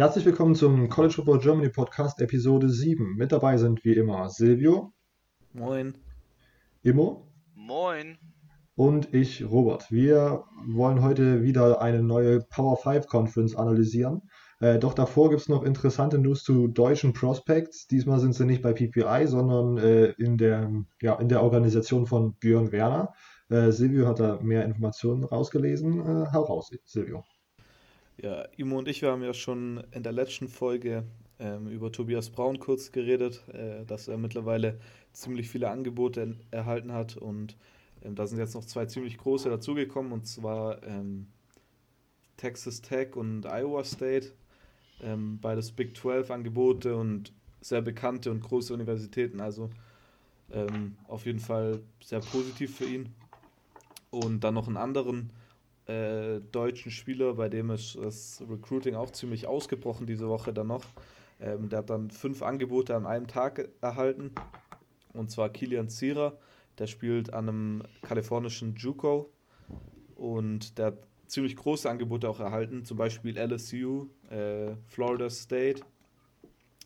Herzlich willkommen zum College Football Germany Podcast Episode 7. Mit dabei sind wie immer Silvio. Moin. Immo. Moin. Und ich, Robert. Wir wollen heute wieder eine neue Power 5 Conference analysieren. Äh, doch davor gibt es noch interessante News zu deutschen Prospects. Diesmal sind sie nicht bei PPI, sondern äh, in, der, ja, in der Organisation von Björn Werner. Äh, Silvio hat da mehr Informationen rausgelesen. Äh, hau raus, Silvio. Ja, Imo und ich, wir haben ja schon in der letzten Folge ähm, über Tobias Braun kurz geredet, äh, dass er mittlerweile ziemlich viele Angebote erhalten hat und ähm, da sind jetzt noch zwei ziemlich große dazugekommen und zwar ähm, Texas Tech und Iowa State. Ähm, beides Big 12 Angebote und sehr bekannte und große Universitäten. Also ähm, auf jeden Fall sehr positiv für ihn. Und dann noch einen anderen äh, deutschen Spieler, bei dem ist das Recruiting auch ziemlich ausgebrochen diese Woche dann noch. Ähm, der hat dann fünf Angebote an einem Tag erhalten. Und zwar Kilian Zierer, der spielt an einem kalifornischen JUCO und der hat ziemlich große Angebote auch erhalten, zum Beispiel LSU, äh, Florida State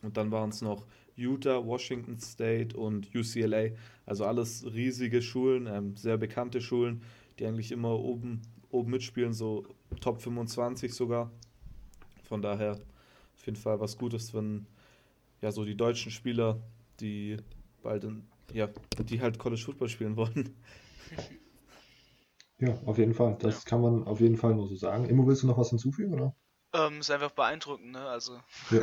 und dann waren es noch Utah, Washington State und UCLA. Also alles riesige Schulen, ähm, sehr bekannte Schulen, die eigentlich immer oben, oben mitspielen, so Top 25 sogar. Von daher auf jeden Fall was Gutes, wenn ja so die deutschen Spieler, die bald in, ja, die halt College Football spielen wollen. Ja, auf jeden Fall. Das ja. kann man auf jeden Fall nur so sagen. Immo, willst du noch was hinzufügen, oder? Ähm, ist einfach beeindruckend, ne? Also. Ja.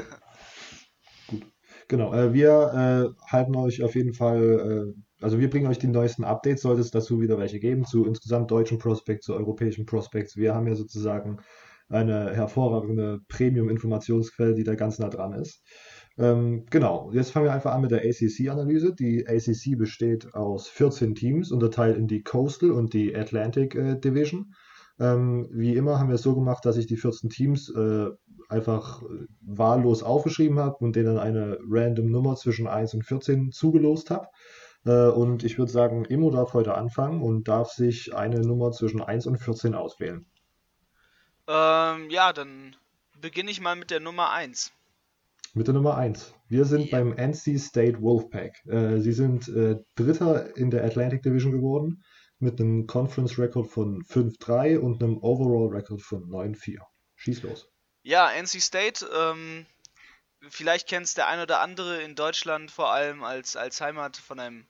Gut. Genau, äh, wir äh, halten euch auf jeden Fall, äh, also wir bringen euch die neuesten Updates, sollte es dazu wieder welche geben, zu insgesamt deutschen Prospects, zu europäischen Prospects. Wir haben ja sozusagen eine hervorragende Premium-Informationsquelle, die da ganz nah dran ist. Ähm, genau, jetzt fangen wir einfach an mit der ACC-Analyse. Die ACC besteht aus 14 Teams, unterteilt in die Coastal und die Atlantic äh, Division. Ähm, wie immer haben wir es so gemacht, dass ich die 14 Teams äh, einfach äh, wahllos aufgeschrieben habe und denen eine random Nummer zwischen 1 und 14 zugelost habe. Äh, und ich würde sagen, Immo darf heute anfangen und darf sich eine Nummer zwischen 1 und 14 auswählen. Ähm, ja, dann beginne ich mal mit der Nummer 1. Mit der Nummer 1. Wir sind yeah. beim NC State Wolfpack. Äh, sie sind äh, Dritter in der Atlantic Division geworden mit einem Conference Record von 5-3 und einem Overall Record von 9-4. Schieß los. Ja, NC State, ähm, vielleicht kennt es der ein oder andere in Deutschland vor allem als, als Heimat von einem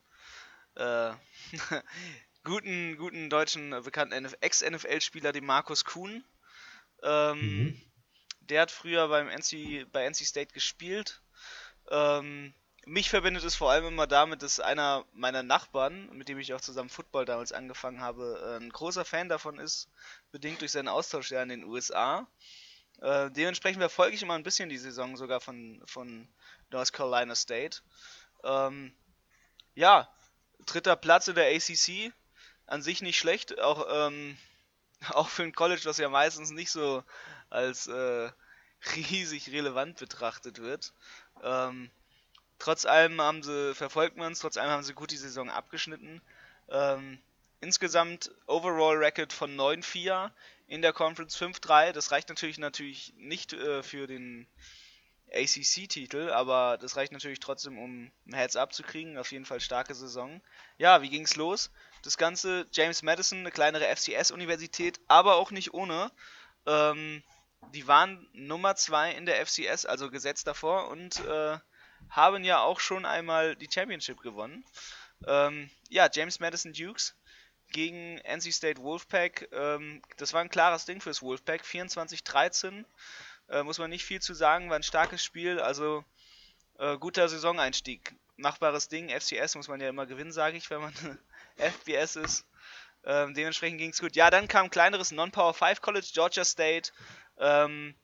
äh, guten, guten deutschen, äh, bekannten Ex-NFL-Spieler, dem Markus Kuhn. Ähm, mhm. Der hat früher beim NC, bei NC State gespielt. Ähm, mich verbindet es vor allem immer damit, dass einer meiner Nachbarn, mit dem ich auch zusammen Football damals angefangen habe, ein großer Fan davon ist, bedingt durch seinen Austausch in den USA. Äh, dementsprechend verfolge ich immer ein bisschen die Saison sogar von, von North Carolina State. Ähm, ja, dritter Platz in der ACC, an sich nicht schlecht, auch, ähm, auch für ein College, das ja meistens nicht so als äh, riesig relevant betrachtet wird. Ähm, trotz allem haben sie, verfolgt man es, trotz allem haben sie gut die Saison abgeschnitten. Ähm, insgesamt Overall Record von 9-4 in der Conference 5-3. Das reicht natürlich natürlich nicht äh, für den ACC-Titel, aber das reicht natürlich trotzdem, um ein Heads-up zu kriegen. Auf jeden Fall starke Saison. Ja, wie ging's los? Das Ganze, James Madison, eine kleinere FCS-Universität, aber auch nicht ohne. Ähm, die waren Nummer 2 in der FCS, also gesetzt davor, und äh, haben ja auch schon einmal die Championship gewonnen. Ähm, ja, James Madison Dukes gegen NC State Wolfpack. Ähm, das war ein klares Ding fürs Wolfpack. 24-13. Äh, muss man nicht viel zu sagen, war ein starkes Spiel. Also äh, guter Saisoneinstieg. Machbares Ding. FCS muss man ja immer gewinnen, sage ich, wenn man FBS ist. Ähm, dementsprechend ging es gut. Ja, dann kam ein kleineres Non-Power 5 College, Georgia State. Ähm,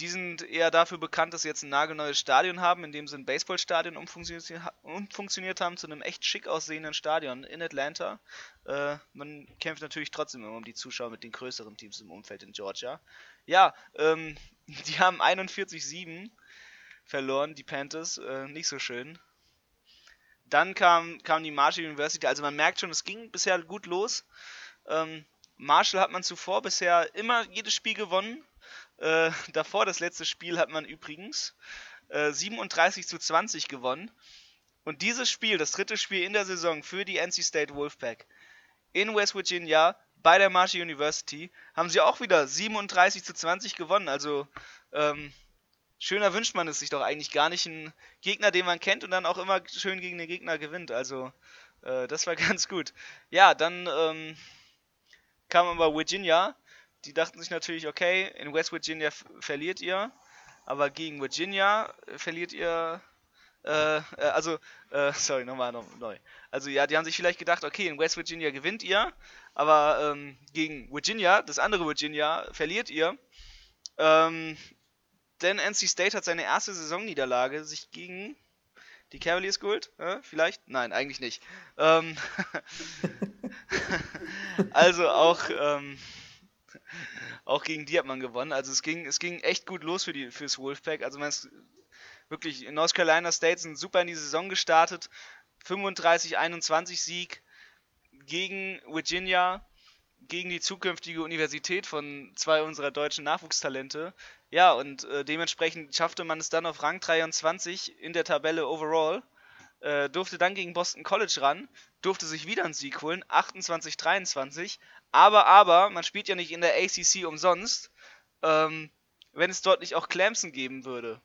die sind eher dafür bekannt, dass sie jetzt ein nagelneues Stadion haben, in dem sie ein Baseballstadion umfunktioniert, haben zu einem echt schick aussehenden Stadion in Atlanta. Äh, man kämpft natürlich trotzdem immer um die Zuschauer mit den größeren Teams im Umfeld in Georgia. Ja, ähm, die haben 41-7 verloren, die Panthers. Äh, nicht so schön. Dann kam, kam die Marshall University. Also man merkt schon, es ging bisher gut los. Ähm, Marshall hat man zuvor bisher immer jedes Spiel gewonnen. Äh, davor, das letzte Spiel, hat man übrigens äh, 37 zu 20 gewonnen. Und dieses Spiel, das dritte Spiel in der Saison für die NC State Wolfpack in West Virginia bei der Marshall University, haben sie auch wieder 37 zu 20 gewonnen. Also ähm, schöner wünscht man es sich doch eigentlich gar nicht. Ein Gegner, den man kennt und dann auch immer schön gegen den Gegner gewinnt. Also äh, das war ganz gut. Ja, dann ähm, kam aber Virginia. Die dachten sich natürlich, okay, in West Virginia verliert ihr, aber gegen Virginia verliert ihr äh, äh, also, äh, sorry, nochmal noch, neu. Also ja, die haben sich vielleicht gedacht, okay, in West Virginia gewinnt ihr, aber ähm, gegen Virginia, das andere Virginia, verliert ihr. Ähm, denn NC State hat seine erste Saisonniederlage sich gegen die Cavaliers geholt? Äh, vielleicht? Nein, eigentlich nicht. Ähm, also auch, ähm, auch gegen die hat man gewonnen. Also es ging, es ging echt gut los für die, fürs Wolfpack. Also man ist wirklich in North Carolina State sind super in die Saison gestartet. 35-21 Sieg gegen Virginia, gegen die zukünftige Universität von zwei unserer deutschen Nachwuchstalente. Ja, und äh, dementsprechend schaffte man es dann auf Rang 23 in der Tabelle overall. Äh, durfte dann gegen Boston College ran, durfte sich wieder einen Sieg holen, 28-23. Aber, aber, man spielt ja nicht in der ACC umsonst, ähm, wenn es dort nicht auch Clemson geben würde.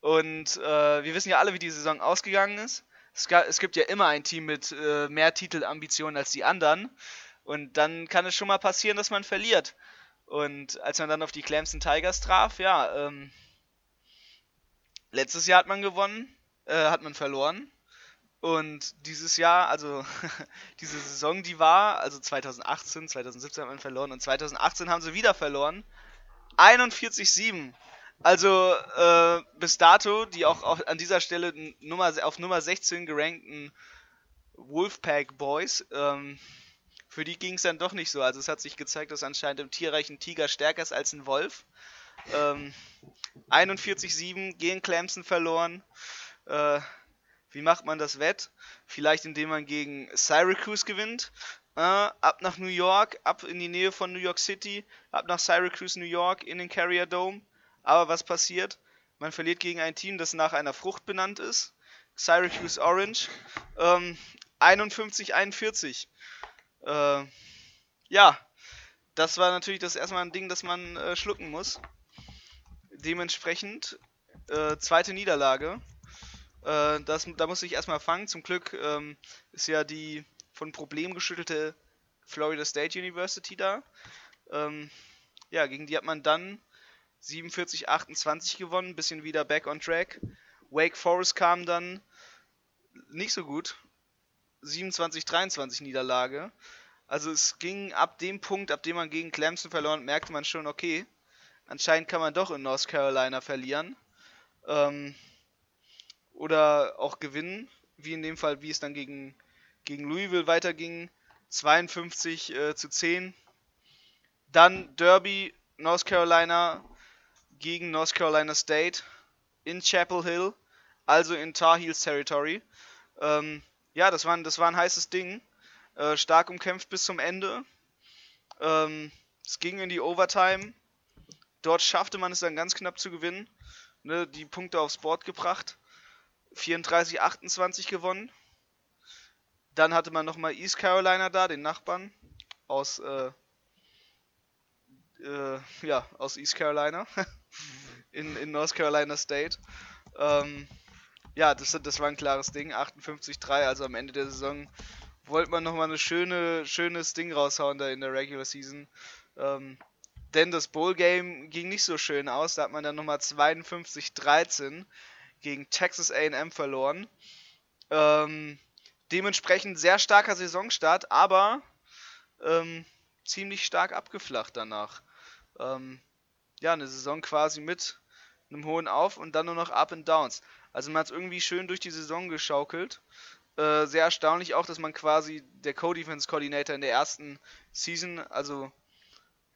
Und äh, wir wissen ja alle, wie die Saison ausgegangen ist. Es, es gibt ja immer ein Team mit äh, mehr Titelambitionen als die anderen. Und dann kann es schon mal passieren, dass man verliert. Und als man dann auf die Clemson Tigers traf, ja, ähm, letztes Jahr hat man gewonnen, äh, hat man verloren. Und dieses Jahr, also diese Saison, die war, also 2018, 2017 hat man verloren und 2018 haben sie wieder verloren. 41-7. Also äh, bis dato die auch, auch an dieser Stelle Nummer, auf Nummer 16 gerankten Wolfpack Boys, ähm, für die ging es dann doch nicht so. Also es hat sich gezeigt, dass anscheinend im Tierreich Tiger stärker ist als ein Wolf. Ähm, 41-7 gegen Clemson verloren. Äh, wie macht man das wett? Vielleicht indem man gegen Syracuse gewinnt. Äh, ab nach New York, ab in die Nähe von New York City, ab nach Syracuse, New York, in den Carrier Dome. Aber was passiert? Man verliert gegen ein Team, das nach einer Frucht benannt ist. Syracuse Orange. Ähm, 51-41. Äh, ja, das war natürlich das erstmal ein Ding, das man äh, schlucken muss. Dementsprechend äh, zweite Niederlage. Äh, das, da muss ich erstmal fangen. Zum Glück ähm, ist ja die von Problemen geschüttelte Florida State University da. Ähm, ja, gegen die hat man dann 47, 28 gewonnen, bisschen wieder back on track. Wake Forest kam dann nicht so gut. 27, 23 Niederlage. Also es ging ab dem Punkt, ab dem man gegen Clemson verloren, merkte man schon, okay, anscheinend kann man doch in North Carolina verlieren. Ähm, oder auch gewinnen, wie in dem Fall, wie es dann gegen, gegen Louisville weiterging. 52 äh, zu 10. Dann Derby, North Carolina gegen North Carolina State in Chapel Hill, also in Tar Heels Territory. Ähm, ja, das war, ein, das war ein heißes Ding. Äh, stark umkämpft bis zum Ende. Ähm, es ging in die Overtime. Dort schaffte man es dann ganz knapp zu gewinnen. Ne, die Punkte aufs Board gebracht. 34-28 gewonnen. Dann hatte man nochmal East Carolina da, den Nachbarn aus, äh, äh, ja, aus East Carolina. in, in North Carolina State. Ähm, ja, das, das war ein klares Ding. 58-3, also am Ende der Saison wollte man nochmal ein schöne, schönes Ding raushauen da in der Regular Season. Ähm, denn das Bowl-Game ging nicht so schön aus. Da hat man dann nochmal 52-13 gegen Texas AM verloren. Ähm, dementsprechend sehr starker Saisonstart, aber ähm, ziemlich stark abgeflacht danach. Ähm, ja, eine Saison quasi mit einem hohen Auf und dann nur noch Up and Downs. Also man hat es irgendwie schön durch die Saison geschaukelt. Äh, sehr erstaunlich auch, dass man quasi der Co-Defense Coordinator in der ersten Season, also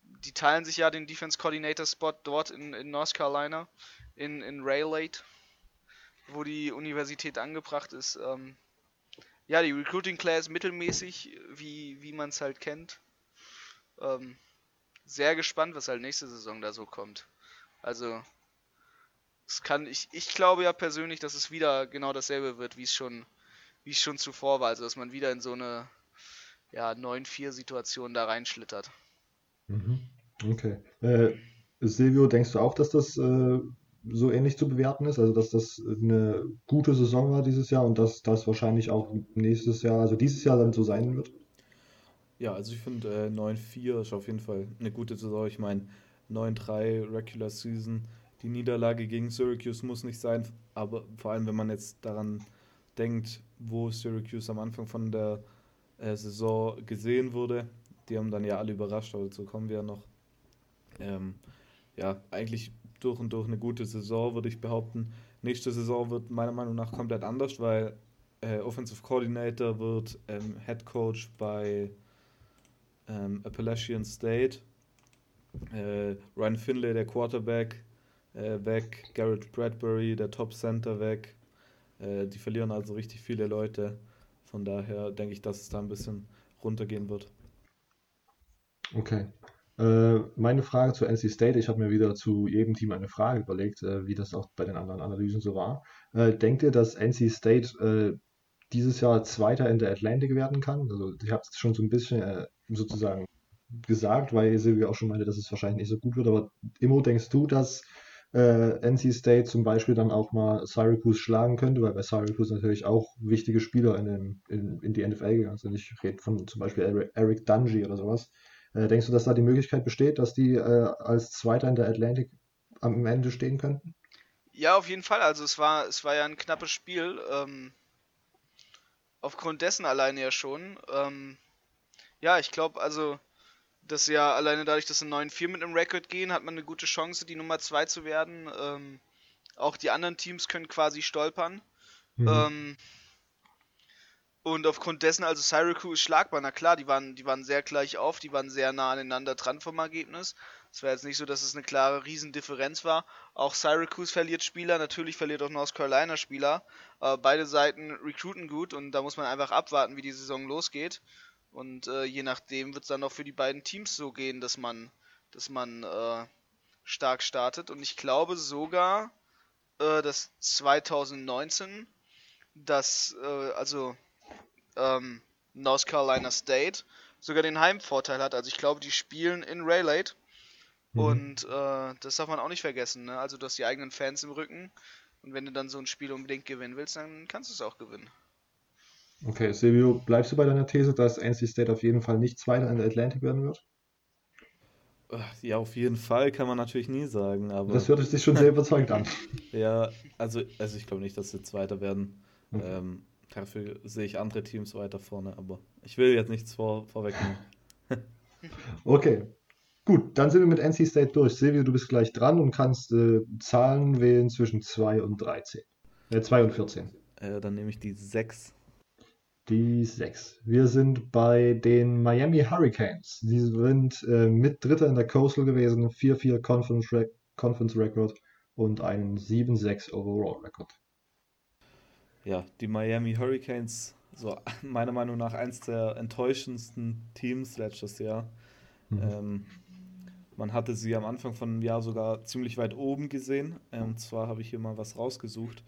die teilen sich ja den Defense Coordinator Spot dort in, in North Carolina, in, in Rayleigh, wo die Universität angebracht ist. Ähm, ja, die Recruiting Class mittelmäßig, wie, wie man es halt kennt. Ähm, sehr gespannt, was halt nächste Saison da so kommt. Also, es kann, ich, ich glaube ja persönlich, dass es wieder genau dasselbe wird, wie es schon, wie es schon zuvor war. Also, dass man wieder in so eine ja, 9-4-Situation da reinschlittert. Mhm. Okay. Äh, Silvio, denkst du auch, dass das äh, so ähnlich zu bewerten ist? Also, dass das eine gute Saison war dieses Jahr und dass das wahrscheinlich auch nächstes Jahr, also dieses Jahr dann so sein wird? Ja, also ich finde äh, 9-4 ist auf jeden Fall eine gute Saison. Ich meine, 9-3 Regular Season. Die Niederlage gegen Syracuse muss nicht sein, aber vor allem, wenn man jetzt daran denkt, wo Syracuse am Anfang von der äh, Saison gesehen wurde, die haben dann ja alle überrascht, aber dazu kommen wir ja noch. Ähm, ja, eigentlich durch und durch eine gute Saison, würde ich behaupten. Nächste Saison wird meiner Meinung nach komplett anders, weil äh, Offensive Coordinator wird ähm, Head Coach bei ähm, Appalachian State. Äh, Ryan Finlay, der Quarterback, äh, weg. Garrett Bradbury, der Top Center, weg. Äh, die verlieren also richtig viele Leute. Von daher denke ich, dass es da ein bisschen runtergehen wird. Okay. Äh, meine Frage zu NC State, ich habe mir wieder zu jedem Team eine Frage überlegt, äh, wie das auch bei den anderen Analysen so war. Äh, denkt ihr, dass NC State dieses Jahr Zweiter in der Atlantic werden kann? Also ich habe es schon so ein bisschen sozusagen gesagt, weil Silvia auch schon meinte, dass es wahrscheinlich nicht so gut wird. Aber Immo, denkst du, dass NC State zum Beispiel dann auch mal Syracuse schlagen könnte, weil bei Syracuse natürlich auch wichtige Spieler in, den, in, in die NFL gegangen sind. Ich rede von zum Beispiel Eric Dungy oder sowas. Äh, denkst du, dass da die Möglichkeit besteht, dass die äh, als Zweiter in der Atlantic am Ende stehen könnten? Ja, auf jeden Fall. Also es war, es war ja ein knappes Spiel. Ähm, aufgrund dessen alleine ja schon. Ähm, ja, ich glaube, also dass ja alleine dadurch, dass sie 9-4 mit einem Record gehen, hat man eine gute Chance, die Nummer 2 zu werden. Ähm, auch die anderen Teams können quasi stolpern. Mhm. Und aufgrund dessen, also Syracuse ist schlagbar, na klar, die waren, die waren sehr gleich auf, die waren sehr nah aneinander dran vom Ergebnis. Es war jetzt nicht so, dass es eine klare Riesendifferenz war. Auch Syracuse verliert Spieler, natürlich verliert auch North Carolina Spieler. Äh, beide Seiten recruiten gut und da muss man einfach abwarten, wie die Saison losgeht. Und äh, je nachdem wird es dann auch für die beiden Teams so gehen, dass man, dass man äh, stark startet. Und ich glaube sogar, äh, dass 2019, dass äh, also ähm, North Carolina State sogar den Heimvorteil hat. Also ich glaube, die spielen in Rayleigh. Mhm. Und äh, das darf man auch nicht vergessen. Ne? Also du hast die eigenen Fans im Rücken. Und wenn du dann so ein Spiel unbedingt gewinnen willst, dann kannst du es auch gewinnen. Okay, Silvio, bleibst du bei deiner These, dass NC State auf jeden Fall nicht Zweiter in der Atlantic werden wird? Ja, auf jeden Fall kann man natürlich nie sagen, aber. Das hört sich schon sehr überzeugt an. ja, also, also ich glaube nicht, dass sie Zweiter werden. Okay. Ähm, dafür sehe ich andere Teams weiter vorne, aber ich will jetzt nichts vor, vorwegnehmen. okay. Gut, dann sind wir mit NC State durch. Silvio, du bist gleich dran und kannst äh, Zahlen wählen zwischen 2 und 13. Äh, 2 und 14. Äh, dann nehme ich die 6. Die 6. Wir sind bei den Miami Hurricanes. Sie sind äh, mit Dritter in der Coastal gewesen, 4-4 Conference, Re Conference Record und einen 7-6 Overall Record. Ja, die Miami Hurricanes, so meiner Meinung nach eins der enttäuschendsten Teams letztes Jahr. Mhm. Ähm, man hatte sie am Anfang von dem Jahr sogar ziemlich weit oben gesehen. Und ähm, zwar habe ich hier mal was rausgesucht.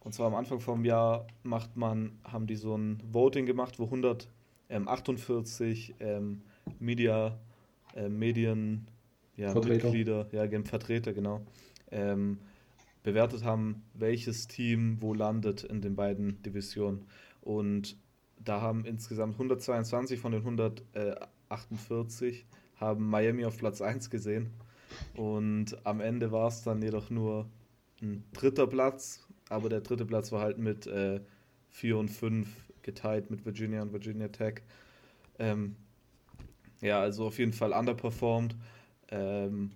Und zwar am Anfang vom Jahr macht man, haben die so ein Voting gemacht, wo 148 ähm, Media, äh, Medien, ja, Vertreter. Mitglieder, ja, Vertreter, genau, ähm, bewertet haben, welches Team wo landet in den beiden Divisionen. Und da haben insgesamt 122 von den 148 haben Miami auf Platz 1 gesehen. Und am Ende war es dann jedoch nur ein dritter Platz aber der dritte Platz war halt mit äh, 4 und 5 geteilt mit Virginia und Virginia Tech. Ähm, ja, also auf jeden Fall underperformed. Ähm,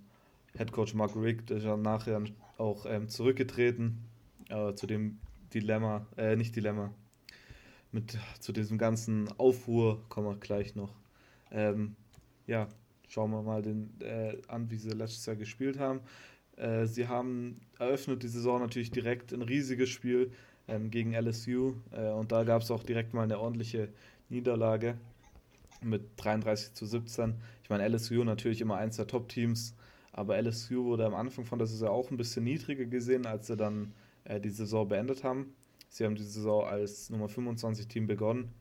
Head Coach Mark Rick ist ja nachher auch ähm, zurückgetreten äh, zu dem Dilemma, äh, nicht Dilemma, mit zu diesem ganzen Aufruhr kommen wir gleich noch. Ähm, ja, schauen wir mal den, äh, an, wie sie letztes Jahr gespielt haben. Äh, sie haben eröffnet die Saison natürlich direkt ein riesiges Spiel ähm, gegen LSU äh, und da gab es auch direkt mal eine ordentliche Niederlage mit 33 zu 17. Ich meine, LSU natürlich immer eins der Top-Teams, Aber LSU wurde am Anfang von der Saison auch ein bisschen niedriger gesehen, als sie dann äh, die Saison beendet haben. Sie haben die Saison als Nummer 25 Team begonnen.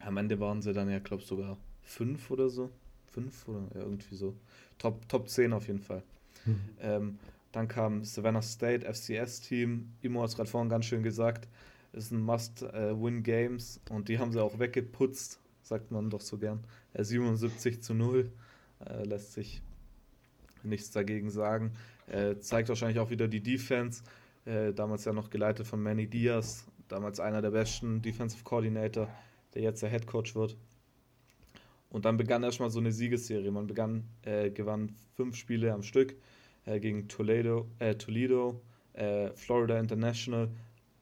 Am Ende waren sie dann ja, glaube ich, sogar fünf oder so. Fünf oder ja, irgendwie so. Top, Top 10 auf jeden Fall. Mhm. Ähm, dann kam Savannah State, FCS-Team. Imo hat es gerade vorhin ganz schön gesagt. Ist ein Must-Win-Games und die haben sie auch weggeputzt, sagt man doch so gern. 77 zu 0. Äh, lässt sich nichts dagegen sagen. Äh, zeigt wahrscheinlich auch wieder die Defense. Äh, damals ja noch geleitet von Manny Diaz, damals einer der besten Defensive Coordinator, der jetzt der Head Coach wird. Und dann begann erstmal so eine Siegesserie. Man begann, äh, gewann fünf Spiele am Stück äh, gegen Toledo, äh, Toledo äh, Florida International.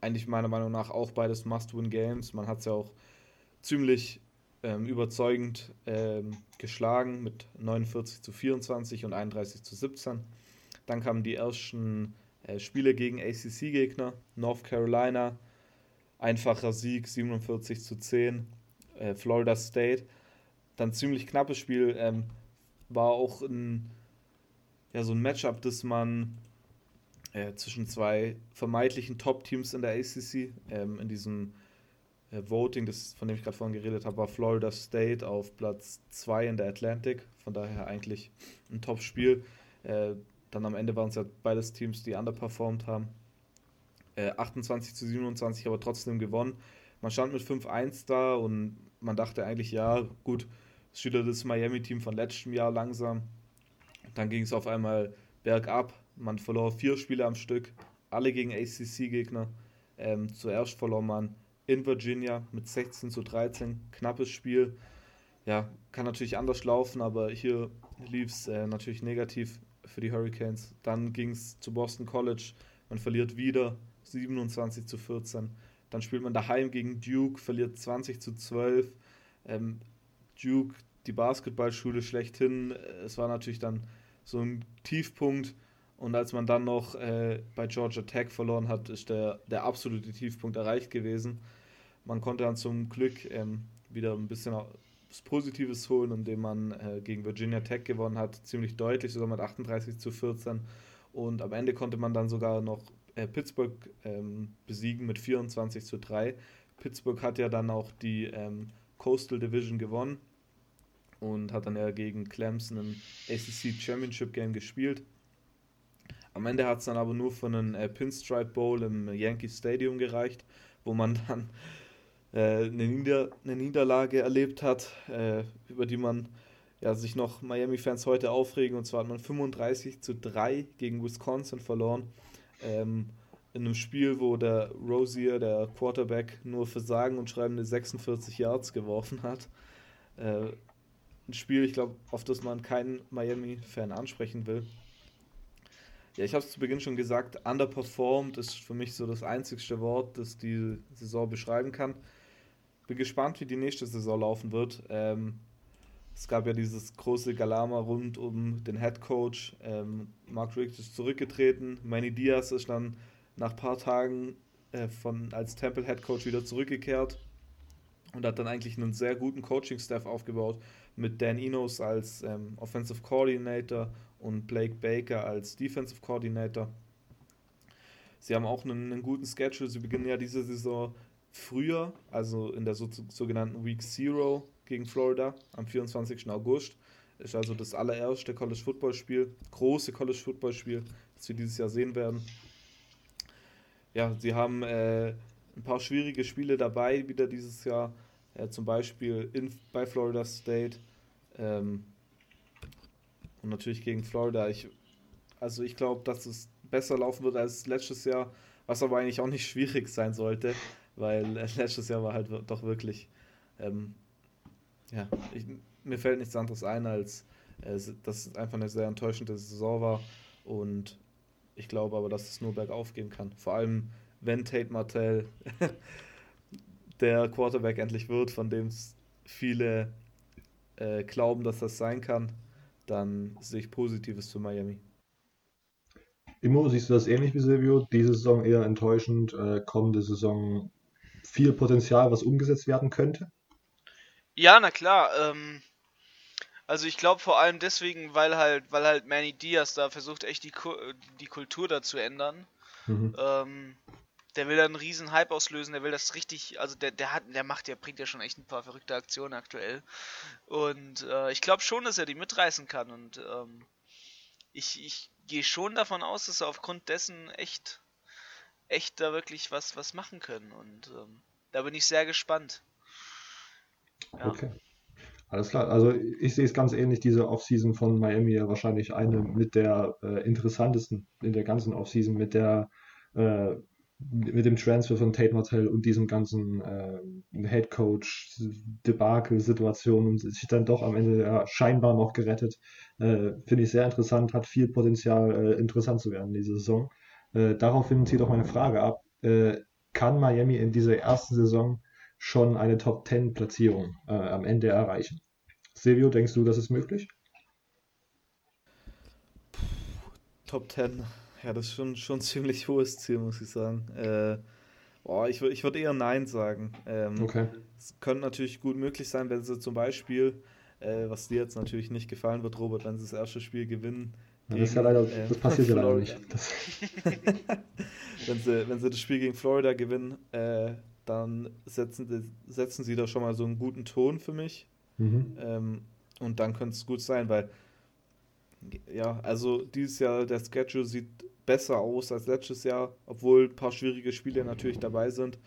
Eigentlich meiner Meinung nach auch beides Must-Win-Games. Man hat es ja auch ziemlich ähm, überzeugend ähm, geschlagen mit 49 zu 24 und 31 zu 17. Dann kamen die ersten äh, Spiele gegen ACC-Gegner. North Carolina, einfacher Sieg 47 zu 10. Äh, Florida State dann ziemlich knappes Spiel. Ähm, war auch ein, ja, so ein Matchup, das man äh, zwischen zwei vermeintlichen Top-Teams in der ACC, ähm, in diesem Voting, das, von dem ich gerade vorhin geredet habe, war Florida State auf Platz 2 in der Atlantic. Von daher eigentlich ein Top-Spiel. Äh, dann am Ende waren es ja beides Teams, die underperformed haben. 28 äh, zu 27, aber trotzdem gewonnen. Man stand mit 5-1 da und man dachte eigentlich, ja, gut, ist wieder das Miami-Team von letztem Jahr langsam. Dann ging es auf einmal bergab. Man verlor vier Spiele am Stück, alle gegen ACC-Gegner. Ähm, zuerst verlor man in Virginia mit 16 zu 13, knappes Spiel. Ja, kann natürlich anders laufen, aber hier lief es äh, natürlich negativ für die Hurricanes. Dann ging es zu Boston College, man verliert wieder 27 zu 14. Dann spielt man daheim gegen Duke, verliert 20 zu 12. Ähm, Duke, die Basketballschule schlechthin. Es war natürlich dann so ein Tiefpunkt. Und als man dann noch äh, bei Georgia Tech verloren hat, ist der, der absolute Tiefpunkt erreicht gewesen. Man konnte dann zum Glück ähm, wieder ein bisschen was Positives holen, indem man äh, gegen Virginia Tech gewonnen hat, ziemlich deutlich, sogar mit 38 zu 14. Und am Ende konnte man dann sogar noch äh, Pittsburgh ähm, besiegen mit 24 zu 3. Pittsburgh hat ja dann auch die ähm, Coastal Division gewonnen und hat dann ja gegen Clemson im ACC Championship Game gespielt. Am Ende hat es dann aber nur von einem äh, Pinstripe Bowl im Yankee Stadium gereicht, wo man dann äh, eine, Nieder eine, Niederlage erlebt hat, äh, über die man ja, sich noch Miami-Fans heute aufregen. Und zwar hat man 35 zu 3 gegen Wisconsin verloren. Ähm, in einem Spiel, wo der Rosier, der Quarterback, nur für sagen und schreibende 46 Yards geworfen hat. Äh, ein Spiel, ich glaube, auf das man keinen Miami-Fan ansprechen will. Ja, ich habe es zu Beginn schon gesagt, underperformed ist für mich so das einzigste Wort, das die Saison beschreiben kann. Bin gespannt, wie die nächste Saison laufen wird. Ähm, es gab ja dieses große Galama rund um den Head Coach. Ähm, Mark Riggs ist zurückgetreten. Manny Diaz ist dann nach ein paar Tagen äh, von, als Temple Head Coach wieder zurückgekehrt und hat dann eigentlich einen sehr guten Coaching-Staff aufgebaut mit Dan Enos als ähm, Offensive Coordinator und Blake Baker als Defensive Coordinator. Sie haben auch einen, einen guten Schedule. Sie beginnen ja diese Saison früher, also in der so, sogenannten Week Zero gegen Florida am 24. August. Ist also das allererste College Football Spiel, große College Football Spiel, das wir dieses Jahr sehen werden. Ja, sie haben äh, ein paar schwierige Spiele dabei wieder dieses Jahr. Äh, zum Beispiel in, bei Florida State ähm, und natürlich gegen Florida. Ich, also ich glaube, dass es besser laufen wird als letztes Jahr, was aber eigentlich auch nicht schwierig sein sollte, weil letztes Jahr war halt doch wirklich ähm, ja, ich, mir fällt nichts anderes ein, als äh, dass es einfach eine sehr enttäuschende Saison war. Und ich glaube aber, dass es nur bergauf gehen kann. Vor allem, wenn Tate Martell der Quarterback endlich wird, von dem viele äh, glauben, dass das sein kann, dann sehe ich Positives für Miami. Immo, siehst du das ähnlich wie Silvio? Diese Saison eher enttäuschend, äh, kommende Saison viel Potenzial, was umgesetzt werden könnte? Ja, na klar. Ähm, Also ich glaube vor allem deswegen, weil halt, weil halt Manny Diaz da versucht echt die, die Kultur da zu ändern. Mhm. Ähm, der will da einen riesen Hype auslösen, der will das richtig, also der, der hat, der macht, der bringt ja schon echt ein paar verrückte Aktionen aktuell. Und äh, ich glaube schon, dass er die mitreißen kann und ähm, ich, ich gehe schon davon aus, dass er aufgrund dessen echt, echt da wirklich was, was machen können und ähm, da bin ich sehr gespannt. Ja. Okay. Alles klar, also ich sehe es ganz ähnlich, diese Offseason von Miami ja wahrscheinlich eine mit der äh, interessantesten in der ganzen Offseason, mit der äh, mit dem Transfer von Tate Martell und diesem ganzen äh, Head Coach Debakel Situation und sich dann doch am Ende ja, scheinbar noch gerettet, äh, finde ich sehr interessant, hat viel Potenzial, äh, interessant zu werden diese Saison. Äh, daraufhin zieht auch meine Frage ab, äh, kann Miami in dieser ersten Saison schon eine Top 10 Platzierung äh, am Ende erreichen? Silvio, denkst du, das ist möglich? Top 10 ja, das ist schon, schon ein ziemlich hohes Ziel, muss ich sagen. Äh, boah, ich, ich würde eher Nein sagen. Ähm, okay. Es könnte natürlich gut möglich sein, wenn sie zum Beispiel, äh, was dir jetzt natürlich nicht gefallen wird, Robert, wenn sie das erste Spiel gewinnen. Ja, das, ja leider, äh, das passiert ja leider nicht. wenn, sie, wenn sie das Spiel gegen Florida gewinnen, äh, dann setzen, setzen sie da schon mal so einen guten Ton für mich. Mhm. Ähm, und dann könnte es gut sein, weil ja, also dieses Jahr der Schedule sieht besser aus als letztes Jahr, obwohl ein paar schwierige Spiele natürlich dabei sind.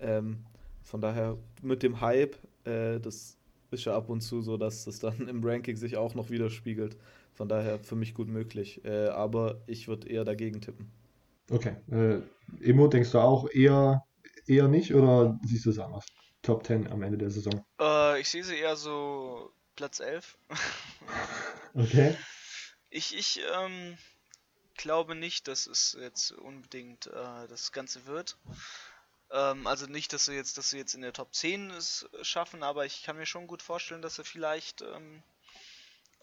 Ähm, von daher mit dem Hype, äh, das ist ja ab und zu so, dass das dann im Ranking sich auch noch widerspiegelt. Von daher für mich gut möglich. Äh, aber ich würde eher dagegen tippen. Okay. Äh, Emo, denkst du auch eher, eher nicht oder siehst du es anders? Top 10 am Ende der Saison? Äh, ich sehe sie eher so Platz 11. okay. Ich, ich, ähm, glaube nicht, dass es jetzt unbedingt äh, das Ganze wird. Ähm, also nicht, dass sie jetzt, dass sie jetzt in der Top 10 es schaffen, aber ich kann mir schon gut vorstellen, dass sie vielleicht ähm,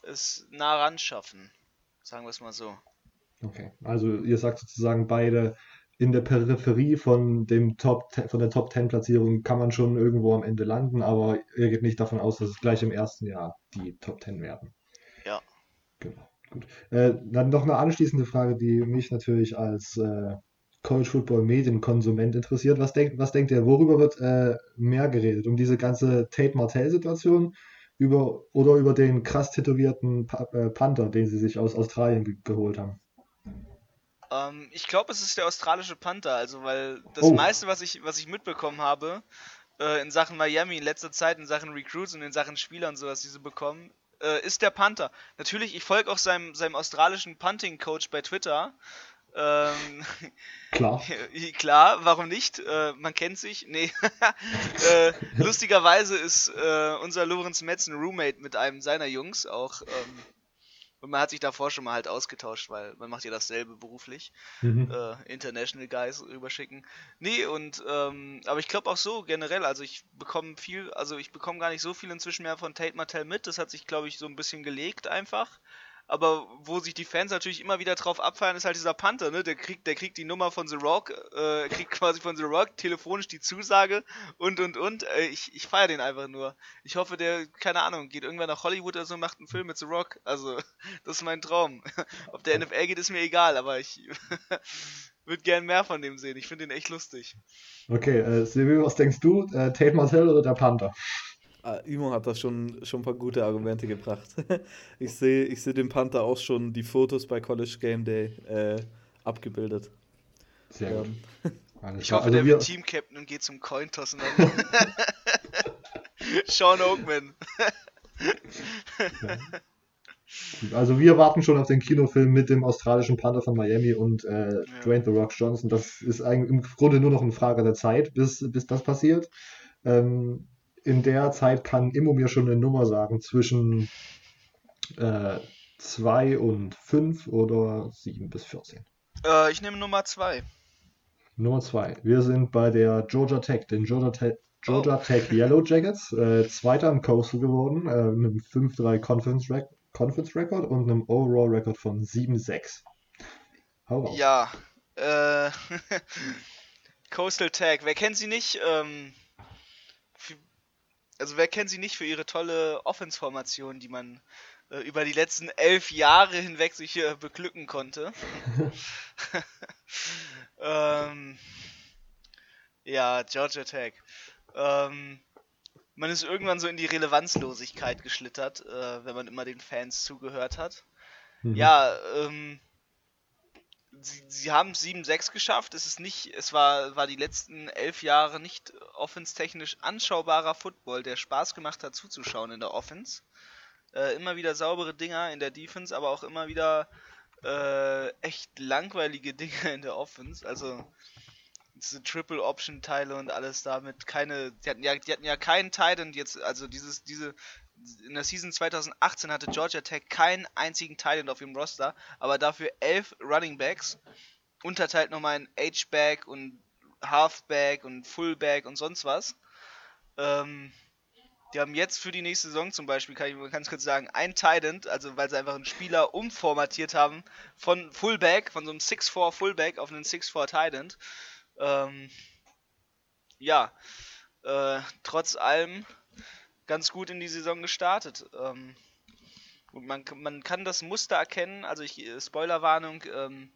es nah ran schaffen. Sagen wir es mal so. Okay, also ihr sagt sozusagen beide in der Peripherie von dem Top von der Top 10 Platzierung kann man schon irgendwo am Ende landen, aber ihr geht nicht davon aus, dass es gleich im ersten Jahr die Top 10 werden. Ja. Genau. Gut. Äh, dann noch eine anschließende Frage, die mich natürlich als äh, College Football Medienkonsument interessiert. Was, denk, was denkt ihr, worüber wird äh, mehr geredet? Um diese ganze Tate Martell-Situation über, oder über den krass tätowierten pa äh, Panther, den sie sich aus Australien ge geholt haben? Ähm, ich glaube, es ist der australische Panther, also weil das oh. meiste, was ich, was ich mitbekommen habe, äh, in Sachen Miami in letzter Zeit, in Sachen Recruits und in Sachen Spielern, so was diese bekommen, äh, ist der Panther. Natürlich, ich folge auch seinem, seinem australischen Punting-Coach bei Twitter. Ähm, klar. klar, warum nicht? Äh, man kennt sich. Nee. äh, lustigerweise ist äh, unser Lorenz Metz ein Roommate mit einem seiner Jungs auch. Ähm, und man hat sich davor schon mal halt ausgetauscht, weil man macht ja dasselbe beruflich. Mhm. Äh, International Guys rüberschicken. Nee, und ähm, aber ich glaube auch so generell, also ich bekomme viel, also ich bekomme gar nicht so viel inzwischen mehr von Tate Martell mit. Das hat sich, glaube ich, so ein bisschen gelegt einfach aber wo sich die Fans natürlich immer wieder drauf abfeiern, ist halt dieser Panther, ne? Der kriegt, der kriegt die Nummer von The Rock, äh, kriegt quasi von The Rock telefonisch die Zusage und und und. Äh, ich ich feiere den einfach nur. Ich hoffe, der, keine Ahnung, geht irgendwann nach Hollywood oder so und macht einen Film mit The Rock. Also, das ist mein Traum. Ob der NFL geht, ist mir egal, aber ich würde gern mehr von dem sehen. Ich finde den echt lustig. Okay, äh, Silvio, was denkst du? Äh, Tate Martell oder der Panther? Ah, Imo hat da schon, schon ein paar gute Argumente gebracht. ich sehe ich seh dem Panther auch schon die Fotos bei College Game Day äh, abgebildet. Sehr ähm. gut. ich hoffe, also der wird Team-Captain und geht zum Cointoss und dann Sean Oakman. Also wir warten schon auf den Kinofilm mit dem australischen Panther von Miami und äh, ja. Dwayne The Rock Johnson. Das ist eigentlich im Grunde nur noch eine Frage der Zeit, bis, bis das passiert. Ähm, in der Zeit kann Immo mir schon eine Nummer sagen zwischen äh, 2 und 5 oder 7 bis 14. Äh, ich nehme Nummer 2. Nummer 2. Wir sind bei der Georgia Tech, den Georgia, Te Georgia oh. Tech Yellow Jackets. Äh, Zweiter im Coastal geworden, äh, mit einem 5-3 Conference, Rec Conference Record und einem Overall Record von 7-6. Ja, äh, Coastal Tech, wer kennt sie nicht? Ähm, also wer kennt sie nicht für ihre tolle Offense-Formation, die man äh, über die letzten elf Jahre hinweg sich äh, beglücken konnte. ähm, ja, Georgia Tech. Ähm, man ist irgendwann so in die Relevanzlosigkeit geschlittert, äh, wenn man immer den Fans zugehört hat. Mhm. Ja, ähm, sie, sie haben 7-6 geschafft. Es ist nicht, es war, war die letzten elf Jahre nicht offenstechnisch anschaubarer Football, der Spaß gemacht hat zuzuschauen in der Offense. Äh, immer wieder saubere Dinger in der Defense, aber auch immer wieder äh, echt langweilige Dinger in der Offense. Also diese Triple Option Teile und alles damit keine die hatten ja die hatten ja keinen Titan jetzt also dieses diese in der Season 2018 hatte Georgia Tech keinen einzigen Titan auf ihrem Roster, aber dafür elf Running Backs unterteilt nochmal in H-Back und Halfback und Fullback und sonst was. Ähm, die haben jetzt für die nächste Saison zum Beispiel, kann ich ganz kurz sagen, ein Titan, also weil sie einfach einen Spieler umformatiert haben von Fullback, von so einem 6-4 Fullback auf einen 6-4 Titan. Ähm, ja, äh, trotz allem ganz gut in die Saison gestartet. Ähm, und man, man kann das Muster erkennen, also ich, äh, Spoilerwarnung, ähm,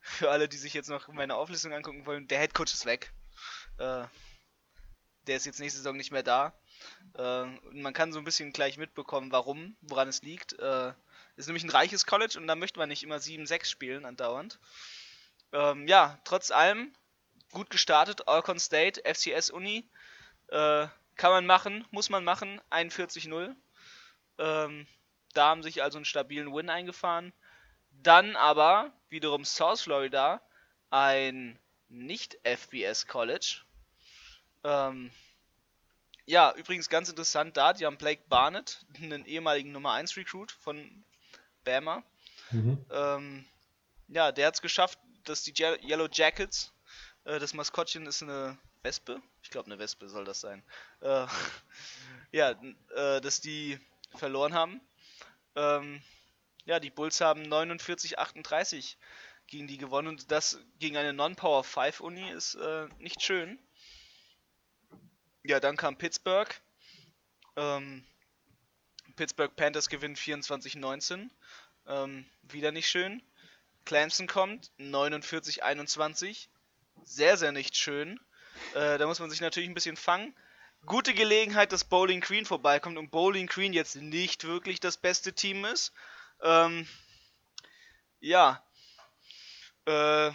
für alle, die sich jetzt noch meine Auflistung angucken wollen, der Headcoach ist weg. Äh, der ist jetzt nächste Saison nicht mehr da. Äh, man kann so ein bisschen gleich mitbekommen, warum, woran es liegt. Äh, ist nämlich ein reiches College und da möchte man nicht immer 7-6 spielen andauernd. Ähm, ja, trotz allem gut gestartet. Alcon State, FCS Uni. Äh, kann man machen, muss man machen. 41-0. Ähm, da haben sich also einen stabilen Win eingefahren. Dann aber wiederum South Florida, ein nicht-FBS College. Ähm, ja, übrigens ganz interessant da, die haben Blake Barnett, einen ehemaligen Nummer 1 Recruit von Bama. Mhm. Ähm, ja, der hat es geschafft, dass die Yellow Jackets, äh, das Maskottchen ist eine Wespe, ich glaube eine Wespe soll das sein, äh, ja, äh, dass die verloren haben. Ähm, ja, die Bulls haben 49-38 gegen die gewonnen und das gegen eine Non-Power 5 Uni ist äh, nicht schön. Ja, dann kam Pittsburgh. Ähm, Pittsburgh Panthers gewinnt 24-19. Ähm, wieder nicht schön. Clemson kommt 49-21. Sehr, sehr nicht schön. Äh, da muss man sich natürlich ein bisschen fangen. Gute Gelegenheit, dass Bowling Green vorbeikommt und Bowling Green jetzt nicht wirklich das beste Team ist. Ähm, ja. Äh,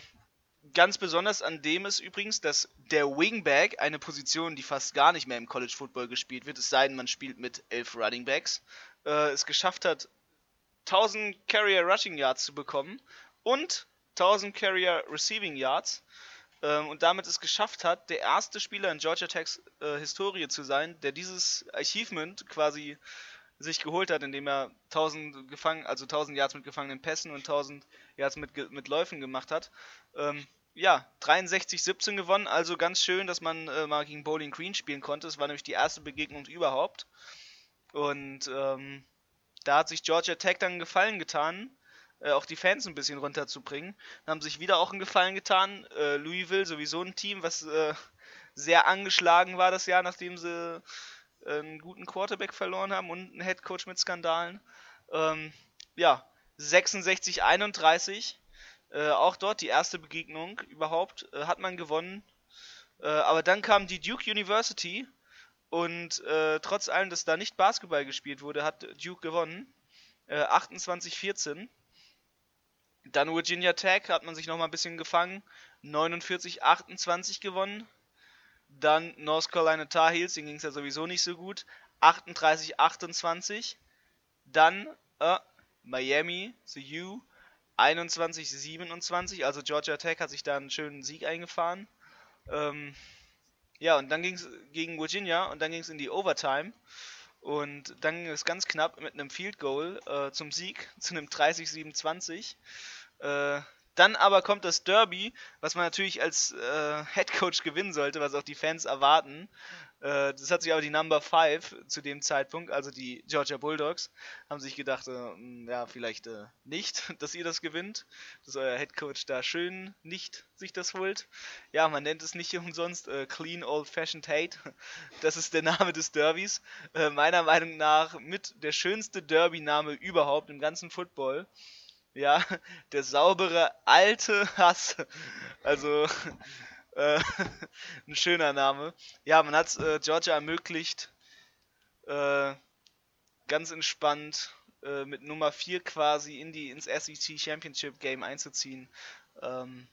ganz besonders an dem ist übrigens, dass der Wingback, eine Position, die fast gar nicht mehr im College Football gespielt wird, es sei denn, man spielt mit elf Running Backs, äh, es geschafft hat, 1000 Carrier Rushing Yards zu bekommen und 1000 Carrier Receiving Yards ähm, und damit es geschafft hat, der erste Spieler in Georgia Techs äh, Historie zu sein, der dieses Achievement quasi sich geholt hat, indem er 1000 gefangen, also 1000 Yards mit gefangenen Pässen und 1000 Yards mit, mit Läufen gemacht hat. Ähm, ja, 63-17 gewonnen, also ganz schön, dass man äh, mal gegen Bowling Green spielen konnte. Es war nämlich die erste Begegnung überhaupt. Und ähm, da hat sich Georgia Tech dann Gefallen getan, äh, auch die Fans ein bisschen runterzubringen. Dann haben sich wieder auch einen Gefallen getan. Äh, Louisville, sowieso ein Team, was äh, sehr angeschlagen war das Jahr, nachdem sie äh, einen guten Quarterback verloren haben und einen Headcoach mit Skandalen. Ähm, ja, 66-31. Äh, auch dort die erste Begegnung überhaupt äh, hat man gewonnen. aber dann kam die Duke University und trotz allem, dass da nicht Basketball gespielt wurde, hat Duke gewonnen. 28-14. Dann Virginia Tech hat man sich nochmal ein bisschen gefangen. 49-28 gewonnen. Dann North Carolina Tar Heels, denen ging es ja sowieso nicht so gut. 38-28. Dann äh, Miami, the U, 21-27. Also Georgia Tech hat sich da einen schönen Sieg eingefahren. Ähm, ja, und dann ging es gegen Virginia und dann ging es in die Overtime. Und dann ging es ganz knapp mit einem Field Goal äh, zum Sieg, zu einem 30-27. Äh, Dann aber kommt das Derby, was man natürlich als äh, Head Coach gewinnen sollte, was auch die Fans erwarten. Äh, das hat sich aber die Number 5 zu dem Zeitpunkt, also die Georgia Bulldogs, haben sich gedacht, äh, ja, vielleicht äh, nicht, dass ihr das gewinnt, dass euer Head Coach da schön nicht sich das holt. Ja, man nennt es nicht umsonst äh, Clean Old Fashioned Hate. Das ist der Name des Derbys. Äh, meiner Meinung nach mit der schönste Derby-Name überhaupt im ganzen Football. Ja, der saubere alte Hass. Also äh, ein schöner Name. Ja, man hat äh, Georgia ermöglicht, äh, ganz entspannt äh, mit Nummer 4 quasi in die, ins SEC Championship Game einzuziehen. Ähm,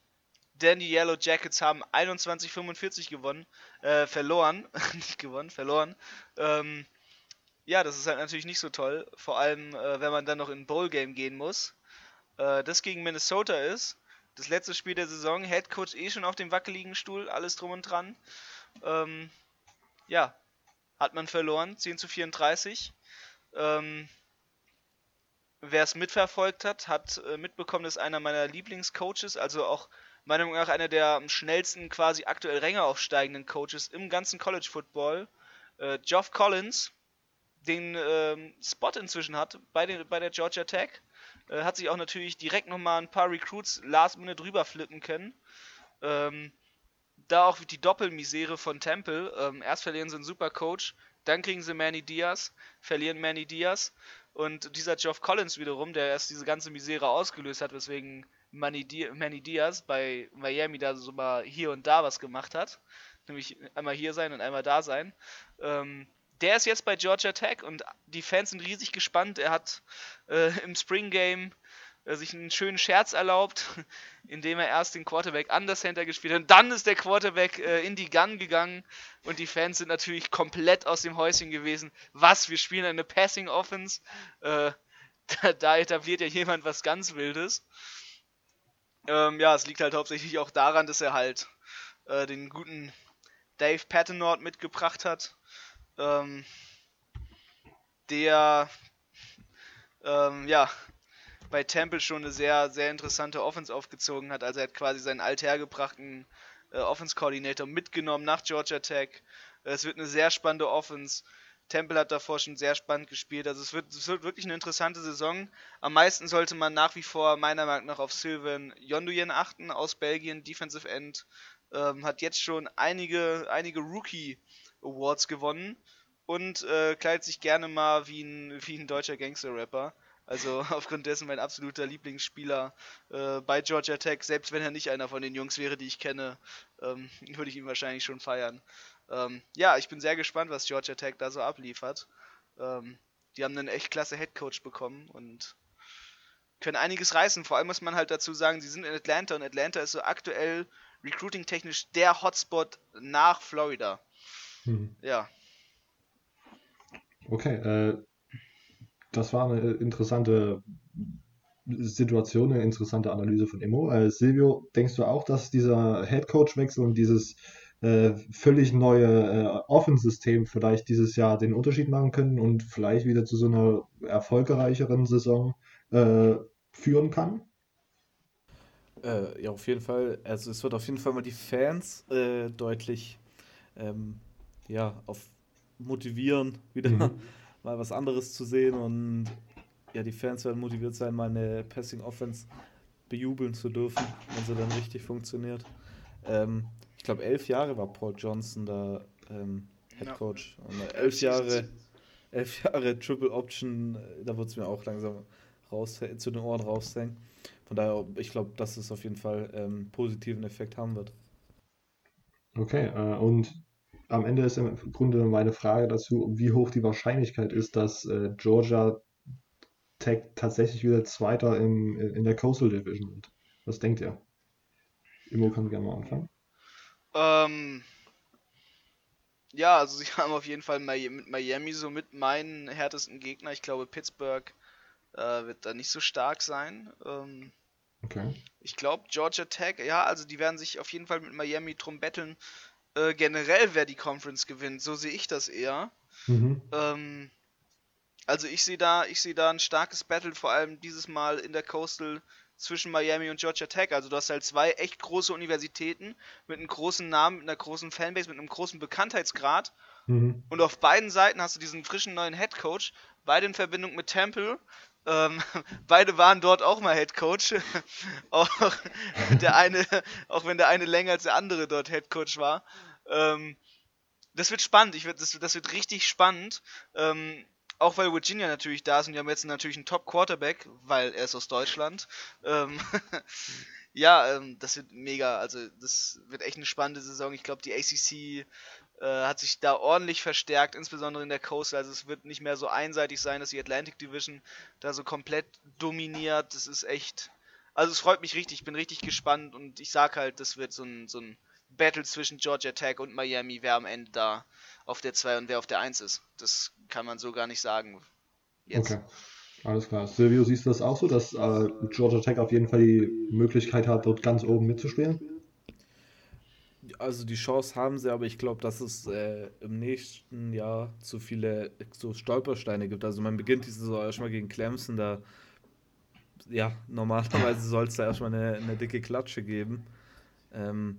denn die Yellow Jackets haben 21-45 gewonnen, äh, verloren, nicht gewonnen, verloren. Ähm, ja, das ist halt natürlich nicht so toll, vor allem äh, wenn man dann noch in ein Bowl Game gehen muss äh, das gegen Minnesota ist. Das letzte Spiel der Saison, Head Coach eh schon auf dem wackeligen Stuhl, alles drum und dran. Ähm, ja, hat man verloren, 10 zu 34. Ähm, Wer es mitverfolgt hat, hat äh, mitbekommen, dass einer meiner Lieblingscoaches, also auch meiner Meinung nach einer der am schnellsten quasi aktuell Ränge aufsteigenden Coaches im ganzen College Football, äh, Geoff Collins, den ähm, Spot inzwischen hat bei, den, bei der Georgia Tech. Äh, hat sich auch natürlich direkt nochmal ein paar Recruits last minute drüber flippen können. Ähm, da auch die Doppelmisere von Temple. Ähm, erst verlieren sie einen super Coach, dann kriegen sie Manny Diaz, verlieren Manny Diaz. Und dieser Geoff Collins wiederum, der erst diese ganze Misere ausgelöst hat, weswegen Manny, Di Manny Diaz bei Miami da so mal hier und da was gemacht hat. Nämlich einmal hier sein und einmal da sein. Ähm, der ist jetzt bei Georgia Tech und die Fans sind riesig gespannt. Er hat äh, im Spring Game äh, sich einen schönen Scherz erlaubt, indem er erst den Quarterback an das Center gespielt hat. Und dann ist der Quarterback äh, in die Gun gegangen und die Fans sind natürlich komplett aus dem Häuschen gewesen. Was? Wir spielen eine Passing Offense? Äh, da, da, etabliert ja jemand was ganz Wildes. Ähm, ja, es liegt halt hauptsächlich auch daran, dass er halt äh, den guten Dave Pattenort mitgebracht hat ähm, der ähm, ja bei Temple schon eine sehr, sehr interessante Offense aufgezogen hat. Also er hat quasi seinen althergebrachten äh, Offense-Koordinator mitgenommen nach Georgia Tech. Es wird eine sehr spannende Offense. Temple hat davor schon sehr spannend gespielt. Also es wird, es wird wirklich eine interessante Saison. Am meisten sollte man nach wie vor meiner Meinung nach auf Sylvain Jonduyen achten aus Belgien, Defensive End. Ähm, hat jetzt schon einige, einige Rookie- Awards gewonnen und äh, kleidet sich gerne mal wie ein, wie ein deutscher Gangster-Rapper. Also aufgrund dessen mein absoluter Lieblingsspieler äh, bei Georgia Tech, selbst wenn er nicht einer von den Jungs wäre, die ich kenne, ähm, würde ich ihn wahrscheinlich schon feiern. Ähm, ja, ich bin sehr gespannt, was Georgia Tech da so abliefert. Ähm, die haben einen echt klasse Headcoach bekommen und können einiges reißen. Vor allem muss man halt dazu sagen, sie sind in Atlanta und Atlanta ist so aktuell recruiting-technisch der Hotspot nach Florida. Hm. Ja. Okay, äh, das war eine interessante Situation, eine interessante Analyse von Immo. Äh, Silvio, denkst du auch, dass dieser Headcoach-Wechsel und dieses äh, völlig neue äh, Offensystem vielleicht dieses Jahr den Unterschied machen können und vielleicht wieder zu so einer erfolgreicheren Saison äh, führen kann? Äh, ja, auf jeden Fall. Also es wird auf jeden Fall mal die Fans äh, deutlich ähm, ja, auf motivieren, wieder mhm. mal was anderes zu sehen und ja, die Fans werden motiviert sein, mal eine Passing Offense bejubeln zu dürfen, wenn sie dann richtig funktioniert. Ähm, ich glaube, elf Jahre war Paul Johnson da ähm, Head Coach. Und elf Jahre, elf Jahre Triple Option, äh, da wird es mir auch langsam raus, zu den Ohren raushängen. Von daher, ich glaube, dass es auf jeden Fall ähm, positiven Effekt haben wird. Okay, äh, und am Ende ist im Grunde meine Frage dazu, wie hoch die Wahrscheinlichkeit ist, dass äh, Georgia Tech tatsächlich wieder Zweiter im, in der Coastal Division wird. Was denkt ihr? Immo kann gerne mal anfangen. Ähm, ja, also sie haben auf jeden Fall mit Miami so mit meinen härtesten Gegner. Ich glaube, Pittsburgh äh, wird da nicht so stark sein. Ähm, okay. Ich glaube, Georgia Tech, ja, also die werden sich auf jeden Fall mit Miami drum betteln, äh, generell, wer die Conference gewinnt. So sehe ich das eher. Mhm. Ähm, also ich sehe da, ich sehe da ein starkes Battle, vor allem dieses Mal in der Coastal zwischen Miami und Georgia Tech. Also du hast halt zwei echt große Universitäten mit einem großen Namen, mit einer großen Fanbase, mit einem großen Bekanntheitsgrad. Mhm. Und auf beiden Seiten hast du diesen frischen neuen Head Coach, beide in Verbindung mit Temple. Ähm, beide waren dort auch mal Head Coach. auch, der eine, auch wenn der eine länger als der andere dort Head Coach war. Ähm, das wird spannend. Ich, das, das wird richtig spannend. Ähm, auch weil Virginia natürlich da ist und die haben jetzt natürlich einen Top-Quarterback, weil er ist aus Deutschland. Ähm, ja, ähm, das wird mega. Also, das wird echt eine spannende Saison. Ich glaube, die ACC äh, hat sich da ordentlich verstärkt, insbesondere in der Coast. Also, es wird nicht mehr so einseitig sein, dass die Atlantic Division da so komplett dominiert. Das ist echt. Also, es freut mich richtig. Ich bin richtig gespannt und ich sag halt, das wird so ein, so ein Battle zwischen Georgia Tech und Miami, wer am Ende da auf der 2 und wer auf der 1 ist. Das kann man so gar nicht sagen. Jetzt. Okay. Alles klar. Silvio, siehst du das auch so, dass äh, Georgia Tech auf jeden Fall die Möglichkeit hat, dort ganz oben mitzuspielen? Also die Chance haben sie, aber ich glaube, dass es äh, im nächsten Jahr zu viele so Stolpersteine gibt. Also man beginnt die Saison erstmal gegen Clemson, da ja, normalerweise soll es da erstmal eine, eine dicke Klatsche geben. Ähm,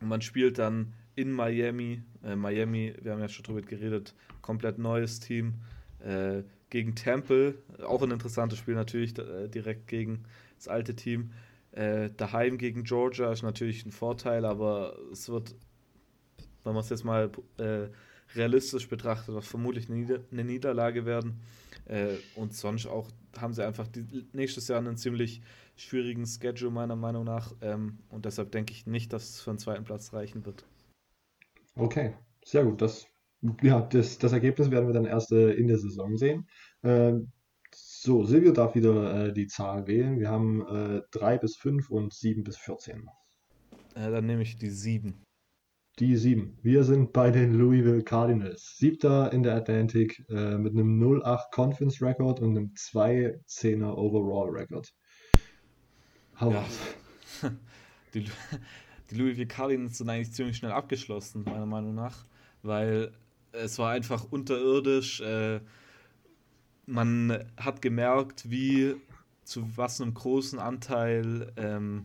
man spielt dann in Miami. Äh, Miami, wir haben ja schon drüber geredet, komplett neues Team. Äh, gegen Temple, auch ein interessantes Spiel natürlich, äh, direkt gegen das alte Team. Äh, daheim gegen Georgia ist natürlich ein Vorteil, aber es wird, wenn man es jetzt mal äh, realistisch betrachtet, vermutlich eine, Nieder eine Niederlage werden. Äh, und sonst auch haben sie einfach die, nächstes Jahr einen ziemlich schwierigen Schedule, meiner Meinung nach. Ähm, und deshalb denke ich nicht, dass es für einen zweiten Platz reichen wird. Okay, sehr gut. Das, ja, das, das Ergebnis werden wir dann erst äh, in der Saison sehen. Ähm, so, Silvio darf wieder äh, die Zahl wählen. Wir haben äh, 3 bis 5 und 7 bis 14. Äh, dann nehme ich die 7. Die 7. Wir sind bei den Louisville Cardinals. Siebter in der Atlantic äh, mit einem 0-8 Conference Record und einem 2-10er Overall Record. Hau ja. Die, die Louisville Cardinals sind eigentlich ziemlich schnell abgeschlossen, meiner Meinung nach, weil es war einfach unterirdisch. Äh, man hat gemerkt, wie zu was einem großen Anteil ähm,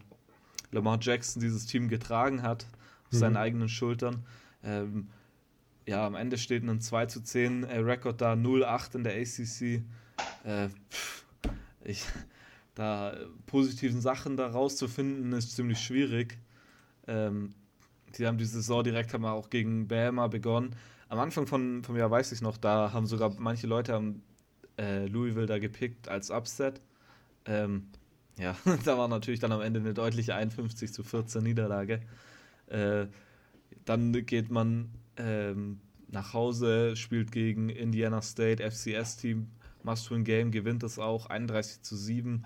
Lamar Jackson dieses Team getragen hat, auf mhm. seinen eigenen Schultern. Ähm, ja, am Ende steht ein 2 zu 10 äh, Rekord da, 0-8 in der ACC. Äh, pff, ich, da positiven Sachen da rauszufinden, ist ziemlich schwierig. Ähm, die haben die Saison direkt haben auch gegen Bama begonnen. Am Anfang von, vom Jahr weiß ich noch, da haben sogar manche Leute haben, äh, Louisville da gepickt als Upset. Ähm, ja, da war natürlich dann am Ende eine deutliche 51 zu 14 Niederlage. Äh, dann geht man ähm, nach Hause, spielt gegen Indiana State, FCS-Team, Must-Win-Game, gewinnt es auch 31 zu 7.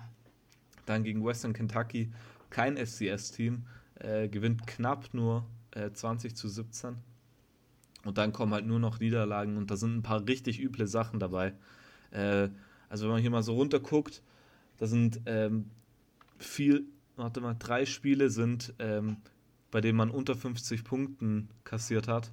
Dann gegen Western Kentucky, kein FCS-Team, äh, gewinnt knapp nur äh, 20 zu 17. Und dann kommen halt nur noch Niederlagen und da sind ein paar richtig üble Sachen dabei. Äh, also wenn man hier mal so runter guckt, da sind ähm, viel, warte mal, drei Spiele sind, ähm, bei denen man unter 50 Punkten kassiert hat.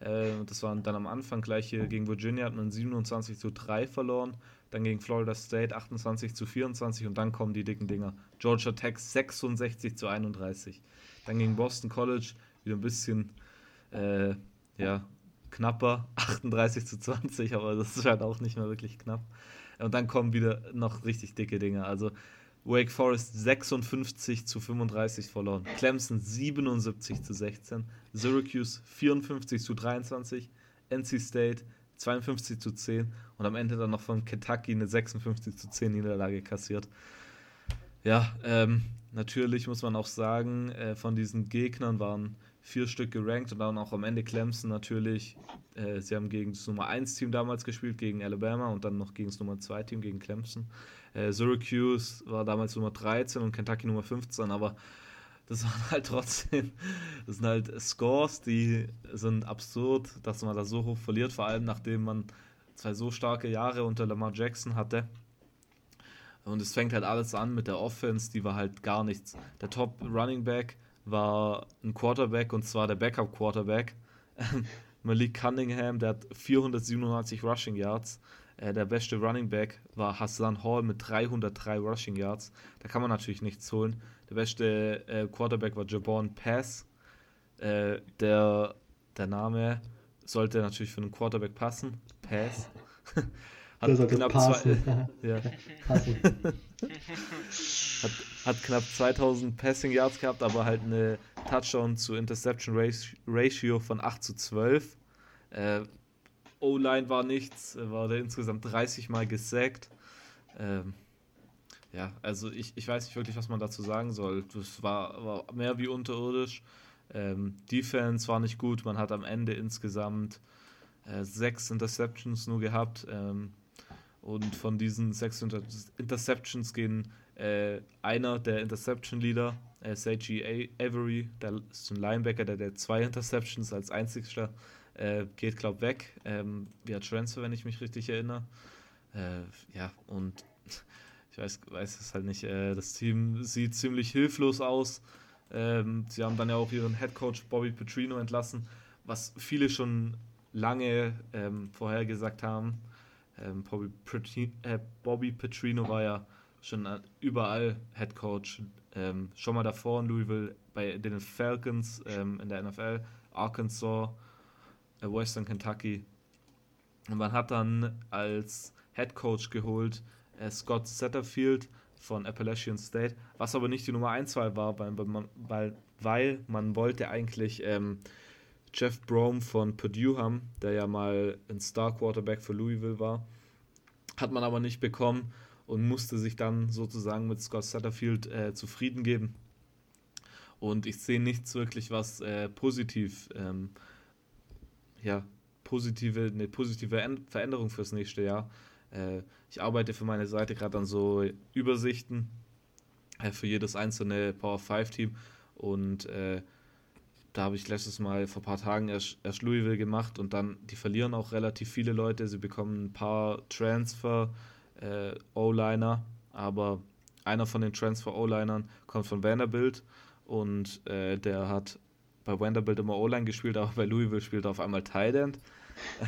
Äh, das waren dann am Anfang gleich hier gegen Virginia hat man 27 zu 3 verloren, dann gegen Florida State 28 zu 24 und dann kommen die dicken Dinger. Georgia Tech 66 zu 31. Dann gegen Boston College wieder ein bisschen äh, ja, knapper, 38 zu 20, aber das ist halt auch nicht mehr wirklich knapp. Und dann kommen wieder noch richtig dicke Dinge. Also Wake Forest 56 zu 35 verloren, Clemson 77 zu 16, Syracuse 54 zu 23, NC State 52 zu 10 und am Ende dann noch von Kentucky eine 56 zu 10 Niederlage kassiert. Ja, ähm, natürlich muss man auch sagen, äh, von diesen Gegnern waren vier Stück gerankt und dann auch am Ende Clemson natürlich. Äh, sie haben gegen das Nummer 1 Team damals gespielt, gegen Alabama und dann noch gegen das Nummer 2 Team, gegen Clemson. Äh, Syracuse war damals Nummer 13 und Kentucky Nummer 15, aber das waren halt trotzdem, das sind halt Scores, die sind absurd, dass man da so hoch verliert, vor allem nachdem man zwei so starke Jahre unter Lamar Jackson hatte. Und es fängt halt alles an mit der Offense, die war halt gar nichts. Der Top Running Back war ein Quarterback und zwar der Backup Quarterback. Malik Cunningham, der hat 497 Rushing Yards. Äh, der beste Running Back war Hassan Hall mit 303 Rushing Yards. Da kann man natürlich nichts holen. Der beste äh, Quarterback war Jabon Pass. Äh, der, der Name sollte natürlich für einen Quarterback passen. Pass. hat, knapp zwei, ja. hat, hat knapp 2000 Passing Yards gehabt, aber halt eine Touchdown zu Interception Ratio von 8 zu 12. Äh, O-Line war nichts, war der insgesamt 30 Mal gesackt. Ähm, ja, also ich, ich weiß nicht wirklich, was man dazu sagen soll. Das war, war mehr wie unterirdisch. Ähm, Defense war nicht gut. Man hat am Ende insgesamt äh, sechs Interceptions nur gehabt. Ähm, und von diesen sechs Inter Interceptions gehen äh, einer der Interception-Leader, äh, Seiji Avery, der ist ein Linebacker, der, der zwei Interceptions als einzigster äh, geht, glaube ich, weg. Ähm, via Transfer, wenn ich mich richtig erinnere. Äh, ja, und ich weiß, weiß es halt nicht. Äh, das Team sieht ziemlich hilflos aus. Ähm, sie haben dann ja auch ihren Head Coach Bobby Petrino entlassen, was viele schon lange ähm, vorhergesagt haben. Ähm, Bobby, Petrino, äh, Bobby, Petrino war ja schon überall Head Coach. Ähm, schon mal davor in Louisville bei den Falcons ähm, in der NFL, Arkansas, äh, Western Kentucky. Und man hat dann als Head Coach geholt äh, Scott Satterfield von Appalachian State, was aber nicht die Nummer 1 Wahl war, weil, weil, weil man wollte eigentlich ähm, Jeff Brom von Purdue haben, der ja mal ein Star Quarterback für Louisville war. Hat man aber nicht bekommen und musste sich dann sozusagen mit Scott Satterfield äh, zufrieden geben. Und ich sehe nichts wirklich, was äh, positiv ähm, ja, positive, eine positive Veränderung fürs nächste Jahr. Äh, ich arbeite für meine Seite gerade an so Übersichten äh, für jedes einzelne Power 5 Team und äh, da habe ich letztes Mal vor ein paar Tagen erst, erst Louisville gemacht und dann, die verlieren auch relativ viele Leute. Sie bekommen ein paar Transfer äh, O-Liner, aber einer von den Transfer O-Linern kommt von Vanderbilt und äh, der hat bei Vanderbilt immer O-Line gespielt, aber bei Louisville spielt er auf einmal Tight End.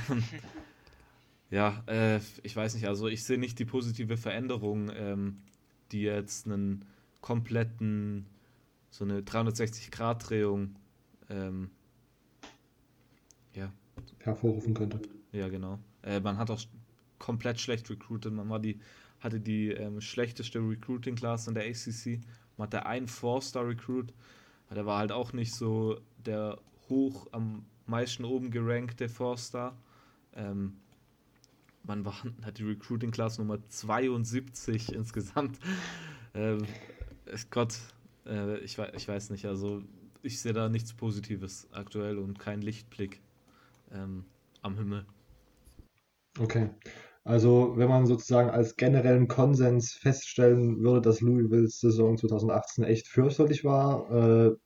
ja, äh, ich weiß nicht, also ich sehe nicht die positive Veränderung, ähm, die jetzt einen kompletten, so eine 360-Grad-Drehung ähm, ja. hervorrufen könnte. Ja, genau. Äh, man hat auch komplett schlecht recruited. Man war die, hatte die ähm, schlechteste Recruiting-Class in der ACC. Man hatte einen Four-Star-Recruit der war halt auch nicht so der hoch am meisten oben gerankte Forster. Ähm, man war, hat die Recruiting Class Nummer 72 insgesamt. Ähm, Gott, äh, ich, ich weiß nicht, also ich sehe da nichts Positives aktuell und keinen Lichtblick ähm, am Himmel. Okay. Also, wenn man sozusagen als generellen Konsens feststellen würde, dass Louisvilles Saison 2018 echt fürchterlich war, äh,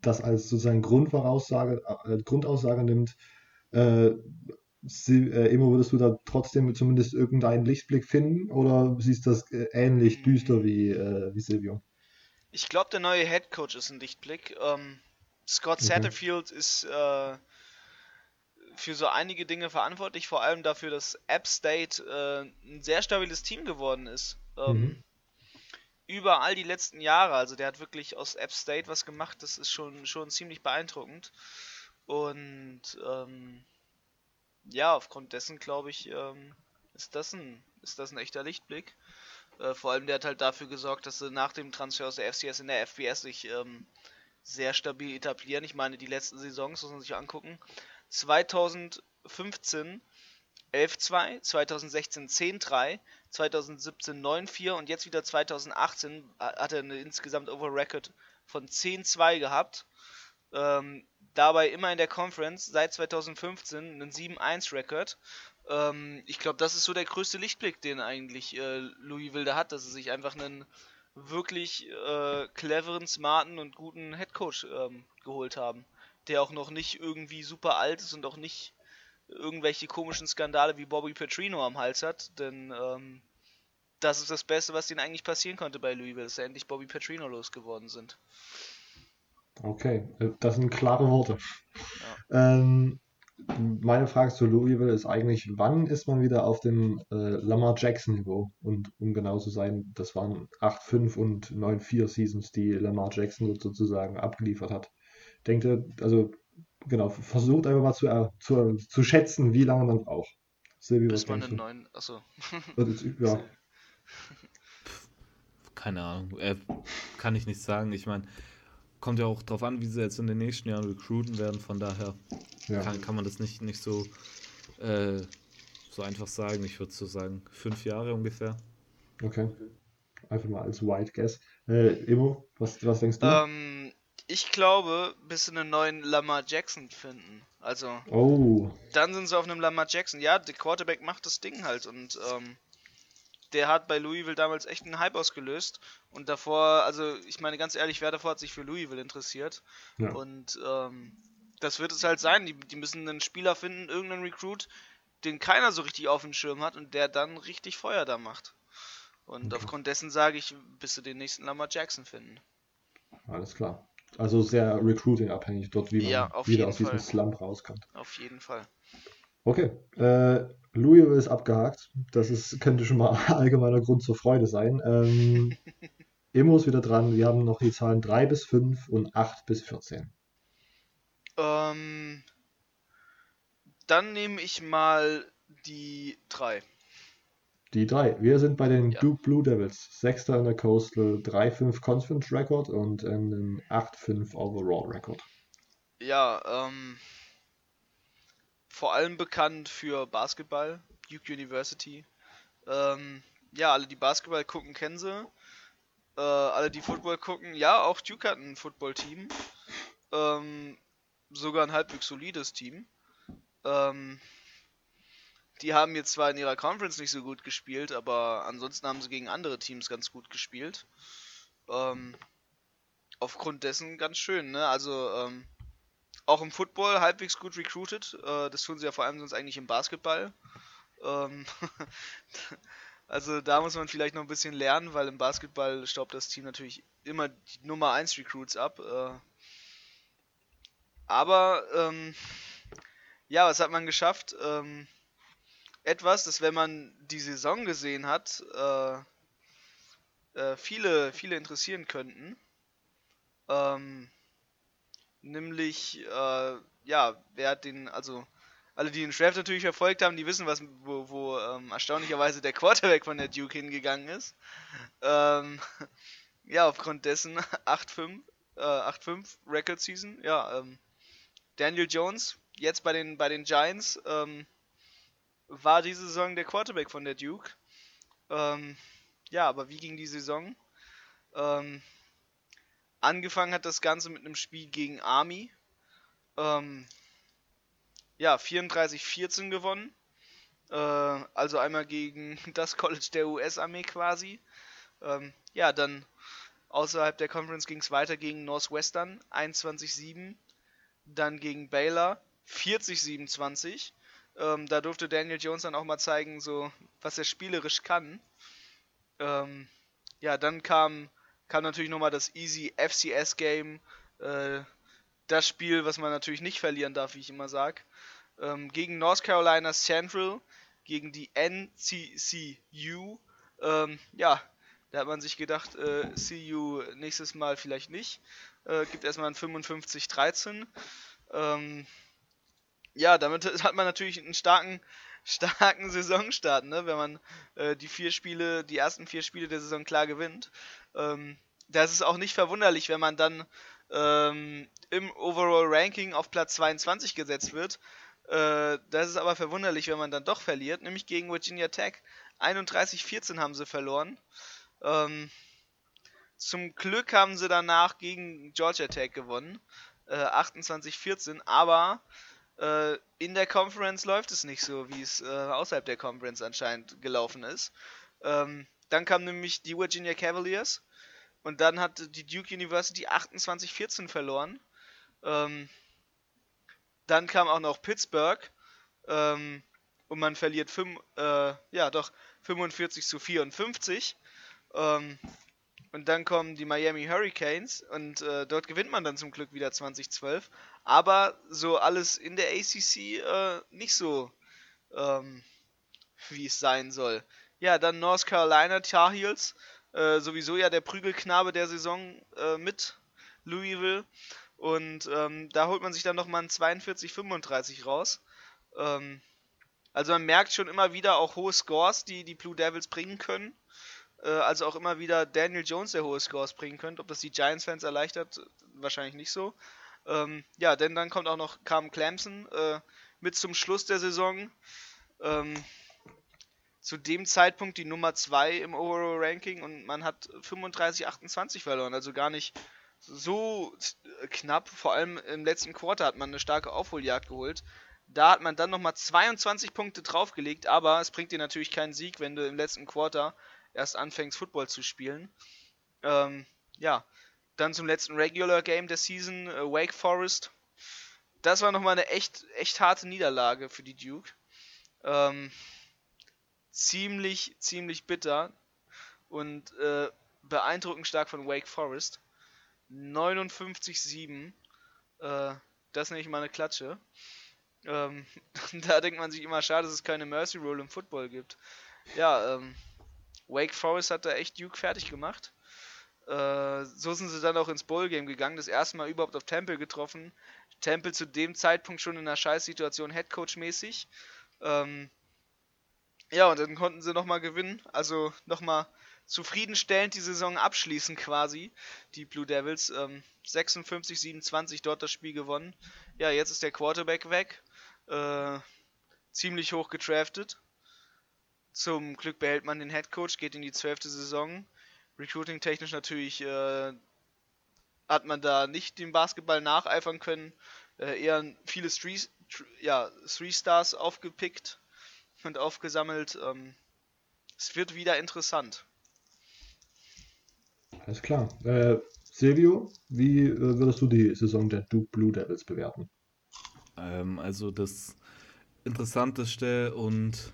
das als sozusagen Grundvoraussage, äh, Grundaussage nimmt, äh, sie, äh, Emo, würdest du da trotzdem zumindest irgendeinen Lichtblick finden oder siehst du das äh, ähnlich düster wie, äh, wie Silvio? Ich glaube, der neue Head Coach ist ein Lichtblick. Ähm, Scott Satterfield okay. ist äh, für so einige Dinge verantwortlich, vor allem dafür, dass App State äh, ein sehr stabiles Team geworden ist. Ähm, mhm. Über all die letzten Jahre. Also der hat wirklich aus App State was gemacht, das ist schon, schon ziemlich beeindruckend. Und ähm, ja, aufgrund dessen glaube ich, ähm, ist, das ein, ist das ein echter Lichtblick. Äh, vor allem der hat halt dafür gesorgt, dass sie nach dem Transfer aus der FCS in der FBS sich ähm, sehr stabil etablieren. Ich meine, die letzten Saisons muss man sich angucken. 2015 11-2, 2016 10-3, 2017 9-4 und jetzt wieder 2018 hat er eine insgesamt Over-Record von 10-2 gehabt. Ähm, dabei immer in der Conference seit 2015 einen 7-1-Record. Ähm, ich glaube, das ist so der größte Lichtblick, den eigentlich äh, Louis Wilde hat, dass er sich einfach einen wirklich äh, cleveren, smarten und guten Headcoach ähm, geholt haben der auch noch nicht irgendwie super alt ist und auch nicht irgendwelche komischen Skandale wie Bobby Petrino am Hals hat, denn ähm, das ist das Beste, was ihnen eigentlich passieren konnte bei Louisville, dass sie endlich Bobby Petrino losgeworden sind. Okay, äh, das sind klare Worte. Ja. Ähm, meine Frage zu Louisville ist eigentlich, wann ist man wieder auf dem äh, Lamar Jackson-Niveau? Und um genau zu sein, das waren 8-5 und 9-4 Seasons, die Lamar Jackson sozusagen abgeliefert hat. Denkt ihr, also genau, versucht einfach mal zu, äh, zu, zu schätzen, wie lange man braucht. Silvio, Bis man einen neuen, achso. ja. Keine Ahnung, äh, kann ich nicht sagen. Ich meine, kommt ja auch darauf an, wie sie jetzt in den nächsten Jahren recruiten werden. Von daher ja. kann, kann man das nicht, nicht so, äh, so einfach sagen. Ich würde so sagen, fünf Jahre ungefähr. Okay. Einfach mal als White Guess. Äh, Imo, was, was denkst du? Ähm, ich glaube, bis sie einen neuen Lamar Jackson finden. Also, oh. dann sind sie auf einem Lamar Jackson. Ja, der Quarterback macht das Ding halt und ähm, der hat bei Louisville damals echt einen Hype ausgelöst. Und davor, also ich meine ganz ehrlich, wer davor hat sich für Louisville interessiert? Ja. Und ähm, das wird es halt sein. Die, die müssen einen Spieler finden, irgendeinen Recruit, den keiner so richtig auf dem Schirm hat und der dann richtig Feuer da macht. Und okay. aufgrund dessen sage ich, bis sie den nächsten Lamar Jackson finden. Alles klar. Also sehr recruiting-abhängig dort, wie man ja, wieder aus Fall. diesem Slump rauskommt. Auf jeden Fall. Okay. Äh, Louisville ist abgehakt. Das ist, könnte schon mal allgemeiner Grund zur Freude sein. Ähm, Emo ist wieder dran. Wir haben noch die Zahlen 3 bis 5 und 8 bis 14. Ähm, dann nehme ich mal die 3. Die 3. Wir sind bei den ja. Duke Blue Devils. Sechster in der Coastal, 3-5 Conference Record und einen 8-5 Overall Record. Ja, ähm, vor allem bekannt für Basketball, Duke University. Ähm, ja, alle, die Basketball gucken, kennen sie. Äh, alle, die Football gucken, ja, auch Duke hat ein Football-Team. Ähm, sogar ein halbwegs solides Team. Ähm, die haben jetzt zwar in ihrer Conference nicht so gut gespielt, aber ansonsten haben sie gegen andere Teams ganz gut gespielt. Ähm, aufgrund dessen ganz schön, ne? Also, ähm, auch im Football halbwegs gut recruited. Äh, das tun sie ja vor allem sonst eigentlich im Basketball. Ähm also da muss man vielleicht noch ein bisschen lernen, weil im Basketball staubt das Team natürlich immer die Nummer 1 Recruits ab. Äh aber ähm, ja, was hat man geschafft? Ähm, etwas, das wenn man die Saison gesehen hat, äh, äh, viele, viele interessieren könnten. Ähm, nämlich, äh, ja, wer hat den, also alle, die den Draft natürlich verfolgt haben, die wissen, was, wo, wo ähm, erstaunlicherweise der Quarterback von der Duke hingegangen ist. Ähm, ja, aufgrund dessen 8-5, äh, 8-5 Record Season, ja, ähm, Daniel Jones, jetzt bei den, bei den Giants, ähm, war diese Saison der Quarterback von der Duke. Ähm, ja, aber wie ging die Saison? Ähm, Angefangen hat das Ganze mit einem Spiel gegen Army. Ähm, ja, 34-14 gewonnen. Äh, also einmal gegen das College der US-Armee quasi. Ähm, ja, dann außerhalb der Conference ging es weiter gegen Northwestern 21-7. Dann gegen Baylor 40-27. Ähm, da durfte Daniel Jones dann auch mal zeigen, so was er spielerisch kann. Ähm, ja, dann kam kam natürlich nochmal das Easy FCS Game. Äh, das Spiel, was man natürlich nicht verlieren darf, wie ich immer sage. Ähm, gegen North Carolina Central, gegen die NCCU. Ähm, ja, da hat man sich gedacht, äh, CU nächstes Mal vielleicht nicht. Äh, gibt erstmal ein 55-13. Ähm, ja, damit hat man natürlich einen starken, starken Saisonstart, ne? wenn man äh, die vier Spiele, die ersten vier Spiele der Saison klar gewinnt. Ähm, das ist auch nicht verwunderlich, wenn man dann ähm, im Overall Ranking auf Platz 22 gesetzt wird. Äh, das ist aber verwunderlich, wenn man dann doch verliert, nämlich gegen Virginia Tech. 31-14 haben sie verloren. Ähm, zum Glück haben sie danach gegen Georgia Tech gewonnen. Äh, 28-14, aber äh, in der Conference läuft es nicht so, wie es äh, außerhalb der Conference anscheinend gelaufen ist. Ähm, dann kamen nämlich die Virginia Cavaliers und dann hat die Duke University 28-14 verloren. Ähm, dann kam auch noch Pittsburgh ähm, und man verliert 5, äh, ja doch 45 zu 54. Ähm, und dann kommen die Miami Hurricanes und äh, dort gewinnt man dann zum Glück wieder 2012. Aber so alles in der ACC äh, nicht so, ähm, wie es sein soll. Ja, dann North Carolina Tar Heels, äh, sowieso ja der Prügelknabe der Saison äh, mit Louisville. Und ähm, da holt man sich dann nochmal ein 42-35 raus. Ähm, also man merkt schon immer wieder auch hohe Scores, die die Blue Devils bringen können. Äh, also auch immer wieder Daniel Jones, der hohe Scores bringen könnte. Ob das die Giants-Fans erleichtert, wahrscheinlich nicht so. Ähm, ja, denn dann kommt auch noch Carmen Clemson äh, mit zum Schluss der Saison. Ähm, zu dem Zeitpunkt die Nummer 2 im Overall Ranking und man hat 35-28 verloren, also gar nicht so knapp. Vor allem im letzten Quarter hat man eine starke Aufholjagd geholt. Da hat man dann nochmal 22 Punkte draufgelegt, aber es bringt dir natürlich keinen Sieg, wenn du im letzten Quarter erst anfängst, Football zu spielen. Ähm, ja, dann zum letzten Regular Game der Season, äh, Wake Forest. Das war nochmal eine echt, echt harte Niederlage für die Duke. Ähm, ziemlich, ziemlich bitter und äh, beeindruckend stark von Wake Forest. 59-7. Äh, das nenne ich mal eine Klatsche. Ähm, da denkt man sich immer, schade, dass es keine Mercy Roll im Football gibt. Ja, ähm, Wake Forest hat da echt Duke fertig gemacht. Äh, so sind sie dann auch ins Bowl-Game gegangen, das erste Mal überhaupt auf Temple getroffen. Temple zu dem Zeitpunkt schon in einer Scheißsituation Headcoach-mäßig. Ähm, ja, und dann konnten sie nochmal gewinnen. Also nochmal zufriedenstellend die Saison abschließen quasi. Die Blue Devils. Ähm, 56, 27 dort das Spiel gewonnen. Ja, jetzt ist der Quarterback weg. Äh, ziemlich hoch getraftet. Zum Glück behält man den Head Coach, geht in die zwölfte Saison. Recruiting technisch natürlich äh, hat man da nicht dem Basketball nacheifern können. Äh, eher viele Three, ja, Three Stars aufgepickt und aufgesammelt. Ähm, es wird wieder interessant. Alles klar. Äh, Silvio, wie äh, würdest du die Saison der Duke Blue Devils bewerten? Ähm, also das Interessanteste und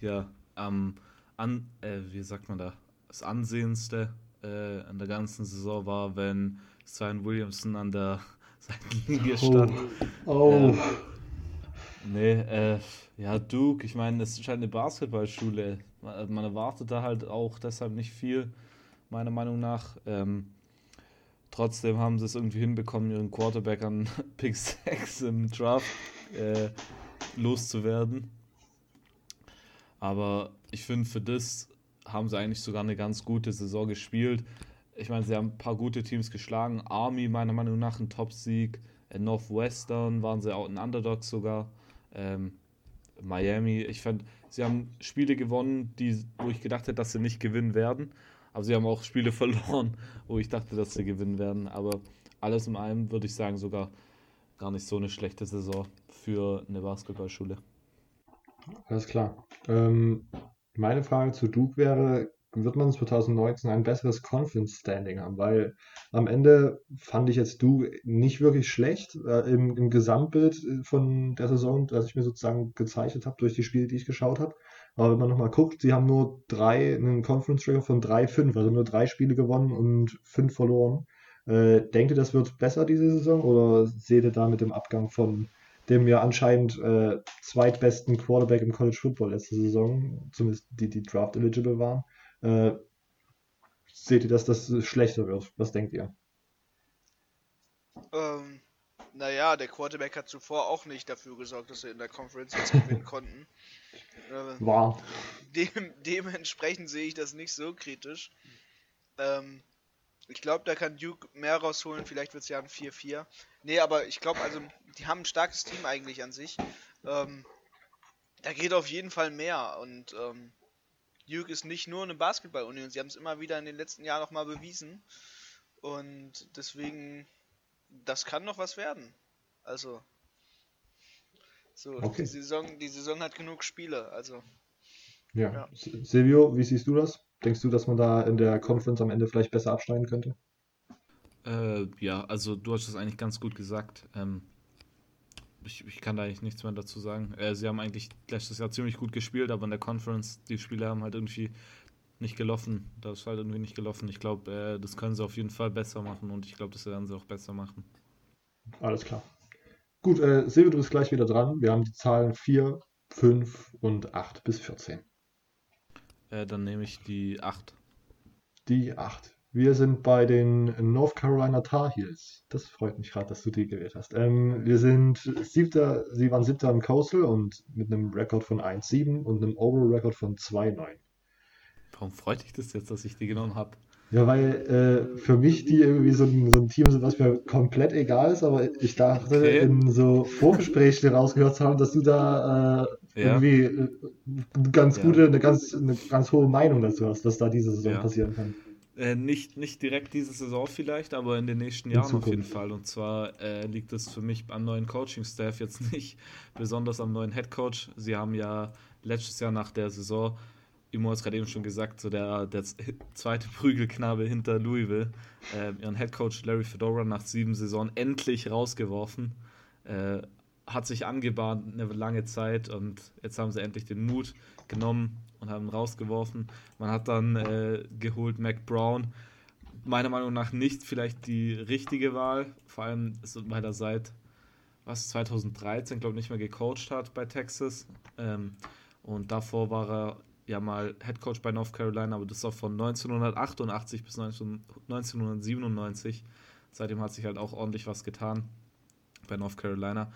ja, am an, äh, wie sagt man da, das Ansehendste äh, an der ganzen Saison war, wenn Zion Williamson an der Seitenlinie stand. Oh. oh. Nee, äh, ja, Duke, ich meine, es ist halt eine Basketballschule. Man, man, erwartet da halt auch deshalb nicht viel, meiner Meinung nach. Ähm, trotzdem haben sie es irgendwie hinbekommen, ihren Quarterback an Pick 6 im Draft äh, loszuwerden. Aber ich finde, für das haben sie eigentlich sogar eine ganz gute Saison gespielt. Ich meine, sie haben ein paar gute Teams geschlagen. Army, meiner Meinung nach, ein Top-Sieg. Northwestern waren sie auch ein Underdog sogar. Ähm, Miami, ich fand, sie haben Spiele gewonnen, die, wo ich gedacht hätte, dass sie nicht gewinnen werden. Aber sie haben auch Spiele verloren, wo ich dachte, dass sie gewinnen werden. Aber alles in allem würde ich sagen, sogar gar nicht so eine schlechte Saison für eine Basketballschule. Alles klar. Ähm, meine Frage zu Duke wäre, wird man 2019 ein besseres Conference Standing haben? Weil am Ende fand ich jetzt Duke nicht wirklich schlecht äh, im, im, Gesamtbild von der Saison, das ich mir sozusagen gezeichnet habe durch die Spiele, die ich geschaut habe. Aber wenn man nochmal guckt, sie haben nur drei, einen Conference Record von 3-5, also nur drei Spiele gewonnen und fünf verloren. Äh, denkt ihr, das wird besser diese Saison oder seht ihr da mit dem Abgang von dem ja anscheinend äh, zweitbesten Quarterback im College Football letzte Saison, zumindest die, die Draft eligible waren. Äh, seht ihr, dass das schlechter wird? Was denkt ihr? Ähm, naja, der Quarterback hat zuvor auch nicht dafür gesorgt, dass wir in der Conference jetzt gewinnen konnten. Äh, War. Dem, dementsprechend sehe ich das nicht so kritisch. Ähm, ich glaube, da kann Duke mehr rausholen. Vielleicht wird es ja ein 4-4. Nee, aber ich glaube, also, die haben ein starkes Team eigentlich an sich. Ähm, da geht auf jeden Fall mehr. Und ähm, Duke ist nicht nur eine Basketball-Union. Sie haben es immer wieder in den letzten Jahren nochmal bewiesen. Und deswegen, das kann noch was werden. Also, so, okay. die, Saison, die Saison hat genug Spiele. Also, ja. ja. Silvio, wie siehst du das? Denkst du, dass man da in der Conference am Ende vielleicht besser abschneiden könnte? Äh, ja, also du hast das eigentlich ganz gut gesagt. Ähm, ich, ich, kann da eigentlich nichts mehr dazu sagen. Äh, sie haben eigentlich letztes Jahr ziemlich gut gespielt, aber in der Conference, die Spieler haben halt irgendwie nicht gelaufen. Das ist halt irgendwie nicht gelaufen. Ich glaube, äh, das können sie auf jeden Fall besser machen und ich glaube, das werden sie auch besser machen. Alles klar. Gut, äh, Silvio, du bist gleich wieder dran. Wir haben die Zahlen 4, 5 und 8 bis 14. Äh, dann nehme ich die 8. Die 8. Wir sind bei den North Carolina Tar Heels. Das freut mich gerade, dass du die gewählt hast. Ähm, wir sind siebter, sie waren siebter im Coastal und mit einem Rekord von 1,7 und einem Overall-Rekord von 2,9. Warum freut dich das jetzt, dass ich die genommen habe? Ja, weil äh, für mich die irgendwie so ein, so ein Team sind, was mir komplett egal ist, aber ich dachte Okay. in so Vorgesprächen rausgehört zu haben, dass du da äh, Ja. irgendwie äh, eine ganz Ja. gute, eine ganz, eine ganz hohe Meinung dazu hast, was da diese Saison Ja. passieren kann. Äh, nicht, nicht direkt diese Saison vielleicht, aber in den nächsten In Jahren auf jeden. Fall. Und zwar äh, liegt es für mich am neuen Coaching-Staff jetzt nicht besonders am neuen Headcoach. Sie haben ja letztes Jahr nach der Saison, Imo hat es gerade eben schon gesagt, so der, der zweite Prügelknabe hinter Louisville, äh, ihren Headcoach Larry Fedora nach sieben Saisonen endlich rausgeworfen. Hat sich angebahnt eine lange Zeit und jetzt haben sie endlich den Mut genommen und haben rausgeworfen. Man hat dann äh, geholt Mac Brown. Meiner Meinung nach nicht vielleicht die richtige Wahl, vor allem weil er seit was 2013 glaube ich nicht mehr gecoacht hat bei Texas ähm, und davor war er ja mal Head Coach bei North Carolina, aber das war von 1988 bis 19, 1997. Seitdem hat sich halt auch ordentlich was getan bei North Carolina.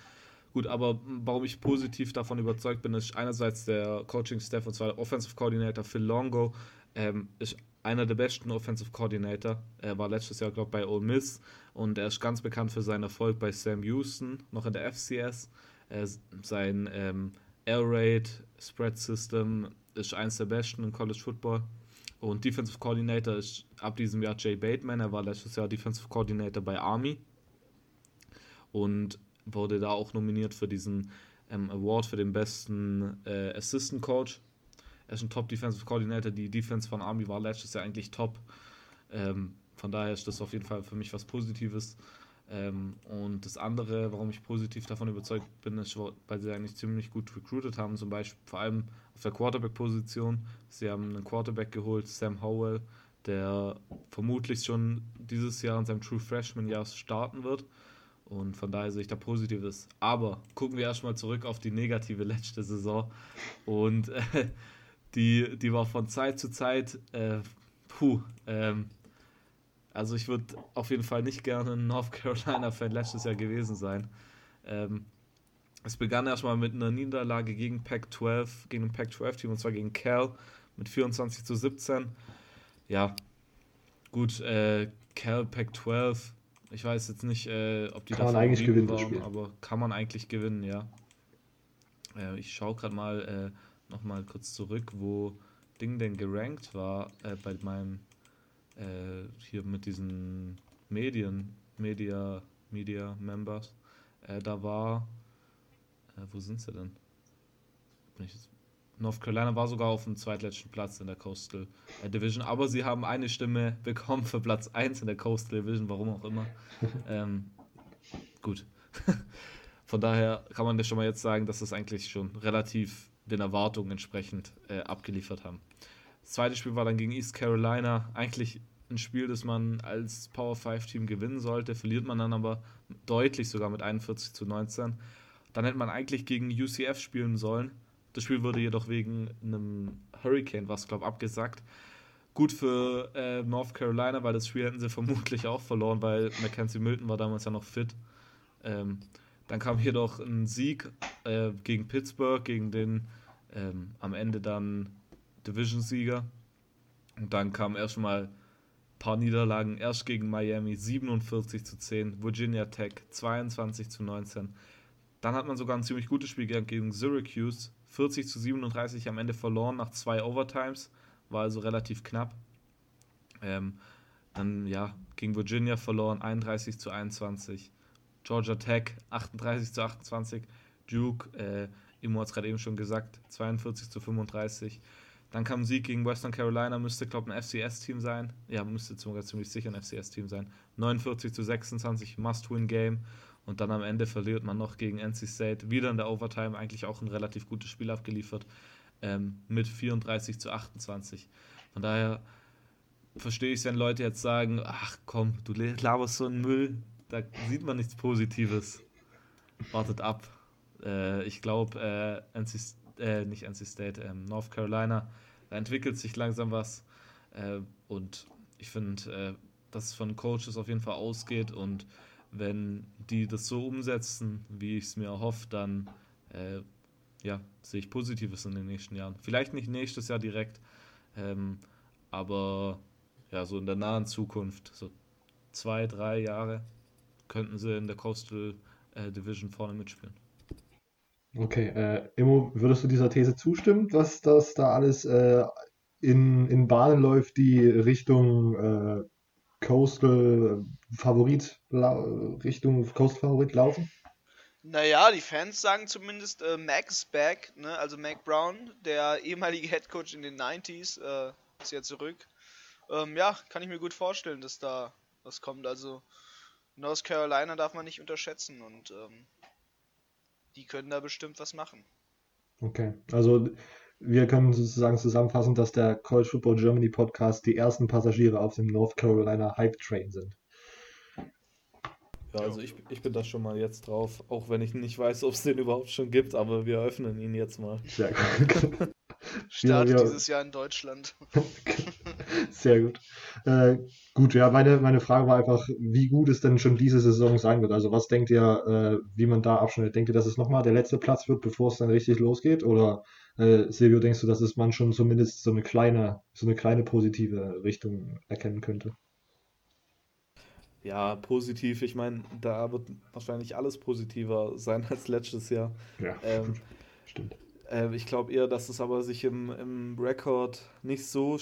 Gut, aber warum ich positiv davon überzeugt bin, ist einerseits der Coaching-Staff und zwar der Offensive Coordinator Phil Longo, ähm, ist einer der besten Offensive Coordinator. Er war letztes Jahr, glaube ich, bei Ole Miss und er ist ganz bekannt für seinen Erfolg bei Sam Houston, noch in der FCS. Er, sein ähm, Air Raid Spread System ist eins der besten im College Football. Und Defensive Coordinator ist ab diesem Jahr Jay Bateman. Er war letztes Jahr Defensive Coordinator bei Army und wurde da auch nominiert für diesen ähm, Award für den besten äh, Assistant Coach. Er ist ein Top Defensive Coordinator. Die Defense von Army war letztes Jahr eigentlich top. Ähm, von daher ist das auf jeden Fall für mich was Positives. Ähm, und das andere, warum ich positiv davon überzeugt bin, ist, weil sie eigentlich ziemlich gut recruited haben, zum Beispiel vor allem auf der Quarterback-Position. Sie haben einen Quarterback geholt, Sam Howell, der vermutlich schon dieses Jahr in seinem True Freshman-Jahr starten wird. Und von daher sehe ich da Positives. Aber gucken wir erstmal zurück auf die negative letzte Saison. Und äh, die, die war von Zeit zu Zeit, äh, puh, ähm, also ich würde auf jeden Fall nicht gerne ein North Carolina-Fan letztes Jahr gewesen sein. Ähm, es begann erstmal mit einer Niederlage gegen Pac-12, gegen ein Pac-12-Team und zwar gegen Cal mit 24 zu 17. Ja, gut, äh, Cal Pac-12, ich weiß jetzt nicht, äh, ob die Kann man eigentlich gewinnen Spiel. aber kann man eigentlich gewinnen, ja. Äh, ich schaue gerade mal äh, nochmal kurz zurück, wo Ding denn gerankt war äh, bei meinem äh, hier mit diesen Medien, Media, Media Members. Äh, da war, äh, wo sind sie denn? Bin ich jetzt, North Carolina war sogar auf dem zweitletzten Platz in der Coastal äh, Division, aber sie haben eine Stimme bekommen für Platz 1 in der Coastal Division, warum auch immer. ähm, gut. Von daher kann man das schon mal jetzt sagen, dass das eigentlich schon relativ den Erwartungen entsprechend äh, abgeliefert haben. Das zweite Spiel war dann gegen East Carolina. Eigentlich ein Spiel, das man als Power 5 Team gewinnen sollte, verliert man dann aber deutlich sogar mit 41 zu 19. Dann hätte man eigentlich gegen UCF spielen sollen. Das Spiel wurde jedoch wegen einem Hurricane, was glaube abgesagt. Gut für äh, North Carolina, weil das Spiel hätten sie vermutlich auch verloren, weil Mackenzie Milton war damals ja noch fit. Ähm, dann kam jedoch ein Sieg äh, gegen Pittsburgh, gegen den ähm, am Ende dann Division-Sieger. Und dann kamen erstmal ein paar Niederlagen. Erst gegen Miami 47 zu 10, Virginia Tech 22 zu 19. Dann hat man sogar ein ziemlich gutes Spiel gegen Syracuse, 40 zu 37 am Ende verloren nach zwei Overtimes, war also relativ knapp. Ähm, dann ja, gegen Virginia verloren, 31 zu 21. Georgia Tech 38 zu 28. Duke, äh, Imo hat es gerade eben schon gesagt, 42 zu 35. Dann kam ein Sieg gegen Western Carolina, müsste, glaube ich, ein FCS-Team sein. Ja, müsste sogar ziemlich sicher ein FCS-Team sein. 49 zu 26, Must-Win-Game. Und dann am Ende verliert man noch gegen NC State. Wieder in der Overtime, eigentlich auch ein relativ gutes Spiel abgeliefert. Ähm, mit 34 zu 28. Von daher verstehe ich wenn Leute jetzt sagen, ach komm, du laberst so einen Müll, da sieht man nichts Positives. Wartet ab. Äh, ich glaube, äh, äh, nicht NC State, ähm, North Carolina, da entwickelt sich langsam was. Äh, und ich finde, äh, dass es von Coaches auf jeden Fall ausgeht und wenn die das so umsetzen, wie ich es mir erhoffe, dann äh, ja, sehe ich Positives in den nächsten Jahren. Vielleicht nicht nächstes Jahr direkt, ähm, aber ja, so in der nahen Zukunft, so zwei, drei Jahre, könnten sie in der Coastal äh, Division vorne mitspielen. Okay, äh, Immo, würdest du dieser These zustimmen, dass das da alles äh, in, in Bahnen läuft, die Richtung äh, Coastal Favorit, Richtung Coastal Favorit laufen? Naja, die Fans sagen zumindest, äh, Mac ist back, ne? also Mac Brown, der ehemalige Head Coach in den 90s, äh, ist ja zurück. Ähm, ja, kann ich mir gut vorstellen, dass da was kommt. Also North Carolina darf man nicht unterschätzen und ähm, die können da bestimmt was machen. Okay, also wir können sozusagen zusammenfassen, dass der College Football Germany Podcast die ersten Passagiere auf dem North Carolina Hype Train sind. Ja, also ich, ich bin da schon mal jetzt drauf, auch wenn ich nicht weiß, ob es den überhaupt schon gibt, aber wir öffnen ihn jetzt mal. Sehr gut. Start ja, dieses Jahr in Deutschland. Sehr gut. Äh, gut, ja, meine, meine Frage war einfach, wie gut es denn schon diese Saison sein wird. Also was denkt ihr, äh, wie man da abschneidet? Denkt ihr, dass es nochmal der letzte Platz wird, bevor es dann richtig losgeht? Oder äh, Silvio, denkst du, dass es man schon zumindest so eine kleine, so eine kleine positive Richtung erkennen könnte? Ja, positiv. Ich meine, da wird wahrscheinlich alles positiver sein als letztes Jahr. Ja, ähm, stimmt. Äh, ich glaube eher, dass es aber sich im, im Rekord nicht so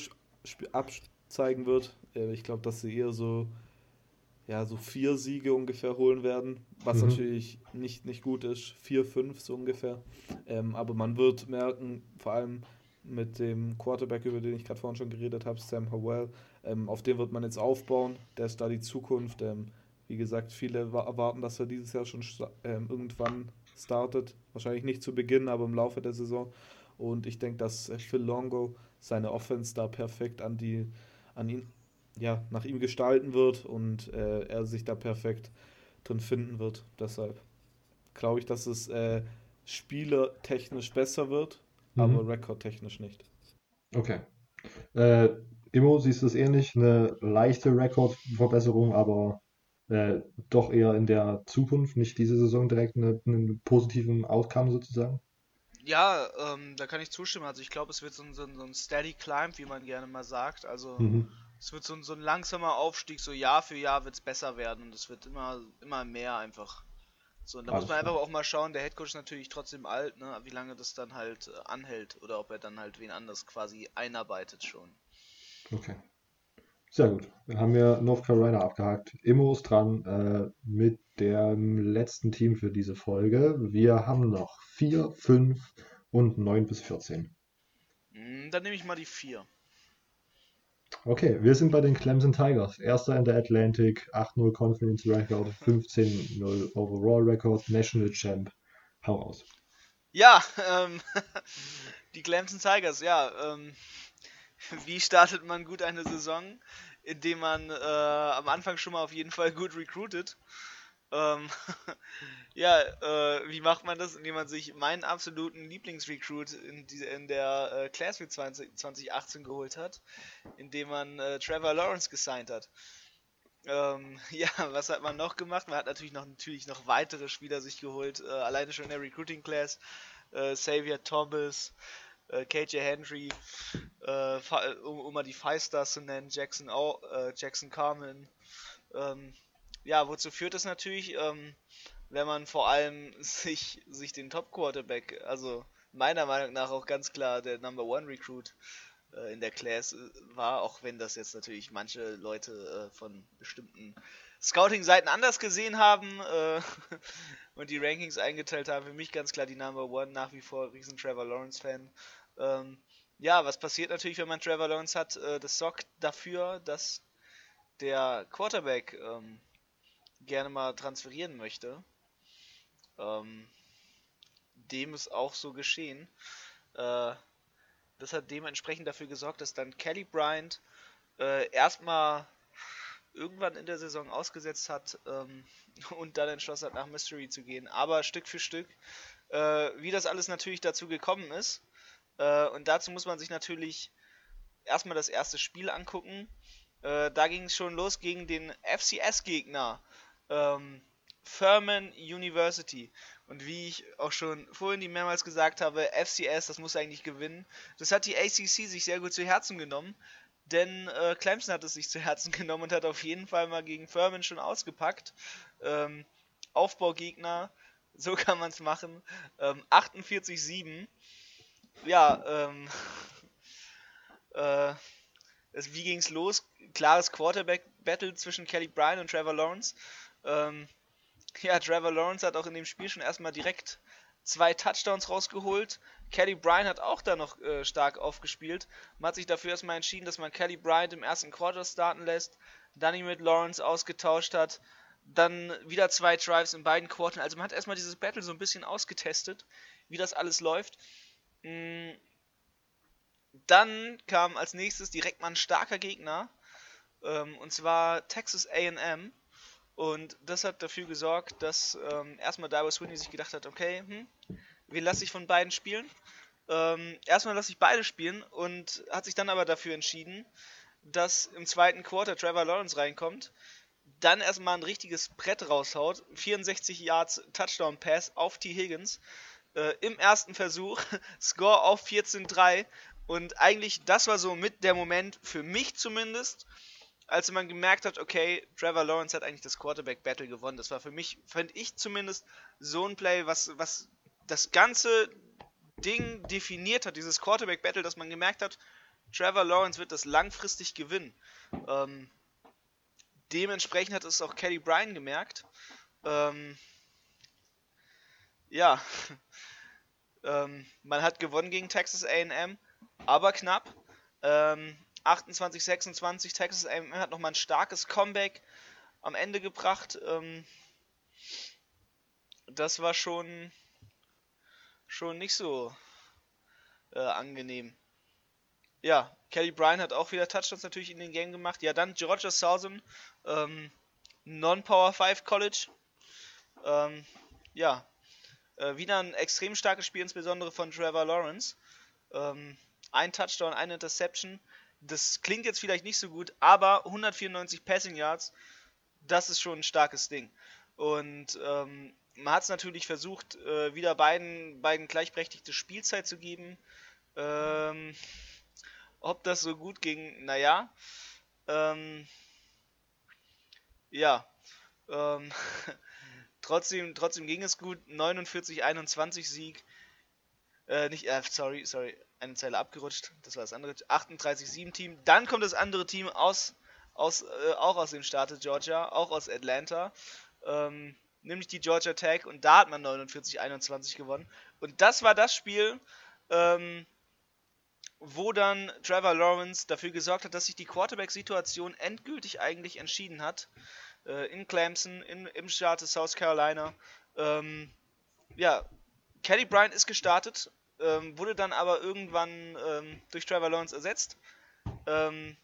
abzeigen wird. Äh, ich glaube, dass sie eher so, ja, so vier Siege ungefähr holen werden, was mhm. natürlich nicht, nicht gut ist. Vier, fünf so ungefähr. Ähm, aber man wird merken, vor allem mit dem Quarterback, über den ich gerade vorhin schon geredet habe, Sam Howell, ähm, auf den wird man jetzt aufbauen. Der ist da die Zukunft. Ähm, wie gesagt, viele erwarten, dass er dieses Jahr schon ähm, irgendwann startet. Wahrscheinlich nicht zu Beginn, aber im Laufe der Saison. Und ich denke, dass Phil Longo seine Offense da perfekt an die, an ihn, ja, nach ihm gestalten wird und äh, er sich da perfekt drin finden wird. Deshalb glaube ich, dass es äh, spielertechnisch besser wird, mhm. aber rekordtechnisch nicht. Okay. Äh, Immo, siehst du es ähnlich? Eine leichte Rekordverbesserung, aber äh, doch eher in der Zukunft, nicht diese Saison direkt eine, einen positiven Outcome sozusagen? Ja, ähm, da kann ich zustimmen. Also ich glaube, es wird so ein, so, ein, so ein Steady Climb, wie man gerne mal sagt. Also mhm. Es wird so ein, so ein langsamer Aufstieg, so Jahr für Jahr wird es besser werden und es wird immer, immer mehr einfach. So, und da Alles muss man einfach auch mal schauen, der Headcoach ist natürlich trotzdem alt, ne, wie lange das dann halt äh, anhält oder ob er dann halt wen anders quasi einarbeitet schon. Okay. Sehr gut. Dann haben wir North Carolina abgehakt. Immo ist dran äh, mit dem letzten Team für diese Folge. Wir haben noch 4, 5 und 9 bis 14. Hm, dann nehme ich mal die 4. Okay, wir sind bei den Clemson Tigers. Erster in der Atlantic, 8-0 Conference Record, 15-0 Overall Record, National Champ. Hau raus. Ja, ähm, die Clemson Tigers, ja. Ähm, wie startet man gut eine Saison? Indem man äh, am Anfang schon mal auf jeden Fall gut recruitet. Ähm, ja, äh, wie macht man das? Indem man sich meinen absoluten Lieblingsrecruit in, in der äh, Class 20, 2018 geholt hat, indem man äh, Trevor Lawrence gesigned hat. Ähm, ja, was hat man noch gemacht? Man hat natürlich noch natürlich noch weitere Spieler sich geholt, äh, alleine schon in der Recruiting Class. Äh, Xavier Thomas, äh, KJ Henry, äh, um, um, mal die Five Stars zu nennen, Jackson, o, äh, Jackson Carmen. Ähm, ja, wozu führt das natürlich, ähm, wenn man vor allem sich, sich den Top Quarterback, also meiner Meinung nach auch ganz klar der Number One Recruit äh, in der Class äh, war, auch wenn das jetzt natürlich manche Leute äh, von bestimmten Scouting-Seiten anders gesehen haben äh, und die Rankings eingeteilt haben. Für mich ganz klar die Number One, nach wie vor riesen Trevor Lawrence-Fan. Ähm, ja, was passiert natürlich, wenn man Trevor Lawrence hat? Äh, das sorgt dafür, dass der Quarterback ähm, gerne mal transferieren möchte. Ähm, dem ist auch so geschehen. Äh, das hat dementsprechend dafür gesorgt, dass dann Kelly Bryant äh, erstmal irgendwann in der Saison ausgesetzt hat ähm, und dann entschlossen hat, nach Mystery zu gehen. Aber Stück für Stück, äh, wie das alles natürlich dazu gekommen ist. Äh, und dazu muss man sich natürlich erstmal das erste Spiel angucken. Äh, da ging es schon los gegen den FCS-Gegner. Ähm, Furman University. Und wie ich auch schon vorhin die mehrmals gesagt habe, FCS, das muss eigentlich gewinnen. Das hat die ACC sich sehr gut zu Herzen genommen, denn äh, Clemson hat es sich zu Herzen genommen und hat auf jeden Fall mal gegen Furman schon ausgepackt. Ähm, Aufbaugegner, so kann man es machen. Ähm, 48-7. Ja, ähm, äh, wie ging es los? Klares Quarterback-Battle zwischen Kelly Bryan und Trevor Lawrence. Ähm, ja, Trevor Lawrence hat auch in dem Spiel schon erstmal direkt zwei Touchdowns rausgeholt. Kelly Bryant hat auch da noch äh, stark aufgespielt. Man hat sich dafür erstmal entschieden, dass man Kelly Bryant im ersten Quarter starten lässt, dann ihn mit Lawrence ausgetauscht hat, dann wieder zwei Drives in beiden Quartern. Also man hat erstmal dieses Battle so ein bisschen ausgetestet, wie das alles läuft. Mm. Dann kam als nächstes direkt mal ein starker Gegner, ähm, und zwar Texas AM. Und das hat dafür gesorgt, dass ähm, erstmal Dabo Sweeney sich gedacht hat, okay, hm, wen lasse ich von beiden spielen? Ähm, erstmal lasse ich beide spielen und hat sich dann aber dafür entschieden, dass im zweiten Quarter Trevor Lawrence reinkommt, dann erstmal ein richtiges Brett raushaut, 64 Yards Touchdown Pass auf T. Higgins, äh, im ersten Versuch, Score auf 14-3 und eigentlich das war so mit der Moment, für mich zumindest, als man gemerkt hat, okay, Trevor Lawrence hat eigentlich das Quarterback-Battle gewonnen. Das war für mich, fand ich zumindest, so ein Play, was, was das ganze Ding definiert hat, dieses Quarterback-Battle, dass man gemerkt hat, Trevor Lawrence wird das langfristig gewinnen. Ähm, dementsprechend hat es auch Kelly Bryan gemerkt. Ähm, ja, ähm, man hat gewonnen gegen Texas AM, aber knapp. Ähm, 28, 26. Texas A&M hat nochmal ein starkes Comeback am Ende gebracht. Ähm, das war schon, schon nicht so äh, angenehm. Ja, Kelly Bryan hat auch wieder Touchdowns natürlich in den Game gemacht. Ja, dann Georgia Southern, ähm, Non-Power 5 College. Ähm, ja, äh, wieder ein extrem starkes Spiel, insbesondere von Trevor Lawrence. Ähm, ein Touchdown, eine Interception das klingt jetzt vielleicht nicht so gut, aber 194 Passing Yards, das ist schon ein starkes Ding. Und ähm, man hat es natürlich versucht, äh, wieder beiden, beiden gleichberechtigte Spielzeit zu geben. Ähm, ob das so gut ging, naja. Ähm, ja. Ähm, trotzdem, trotzdem ging es gut. 49-21 Sieg. Äh, nicht, äh, sorry, sorry eine Zeile abgerutscht. Das war das andere 38-7 Team. Dann kommt das andere Team aus, aus äh, auch aus dem Staat Georgia, auch aus Atlanta. Ähm, nämlich die Georgia Tech und da hat man 49-21 gewonnen. Und das war das Spiel, ähm, wo dann Trevor Lawrence dafür gesorgt hat, dass sich die Quarterback-Situation endgültig eigentlich entschieden hat. Äh, in Clemson, in, im Staat South Carolina. Ähm, ja, Kelly Bryant ist gestartet ähm, wurde dann aber irgendwann ähm, durch Trevor Lawrence ersetzt. Ähm,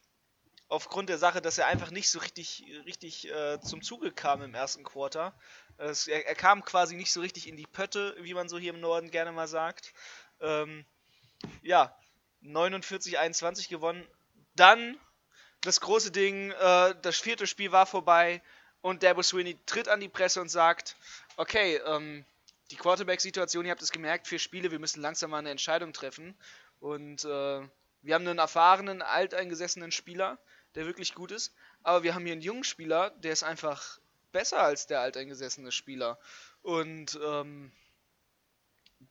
aufgrund der Sache, dass er einfach nicht so richtig, richtig äh, zum Zuge kam im ersten Quarter. Es, er, er, kam quasi nicht so richtig in die Pötte, wie man so hier im Norden gerne mal sagt. Ähm, ja, 49-21 gewonnen. Dann das große Ding, äh, das vierte Spiel war vorbei und Dabo Sweeney tritt an die Presse und sagt, okay, ähm, die Quarterback-Situation, ihr habt es gemerkt, vier Spiele, wir müssen langsam mal eine Entscheidung treffen. Und äh, wir haben einen erfahrenen, alteingesessenen Spieler, der wirklich gut ist. Aber wir haben hier einen jungen Spieler, der ist einfach besser als der alteingesessene Spieler. Und ähm,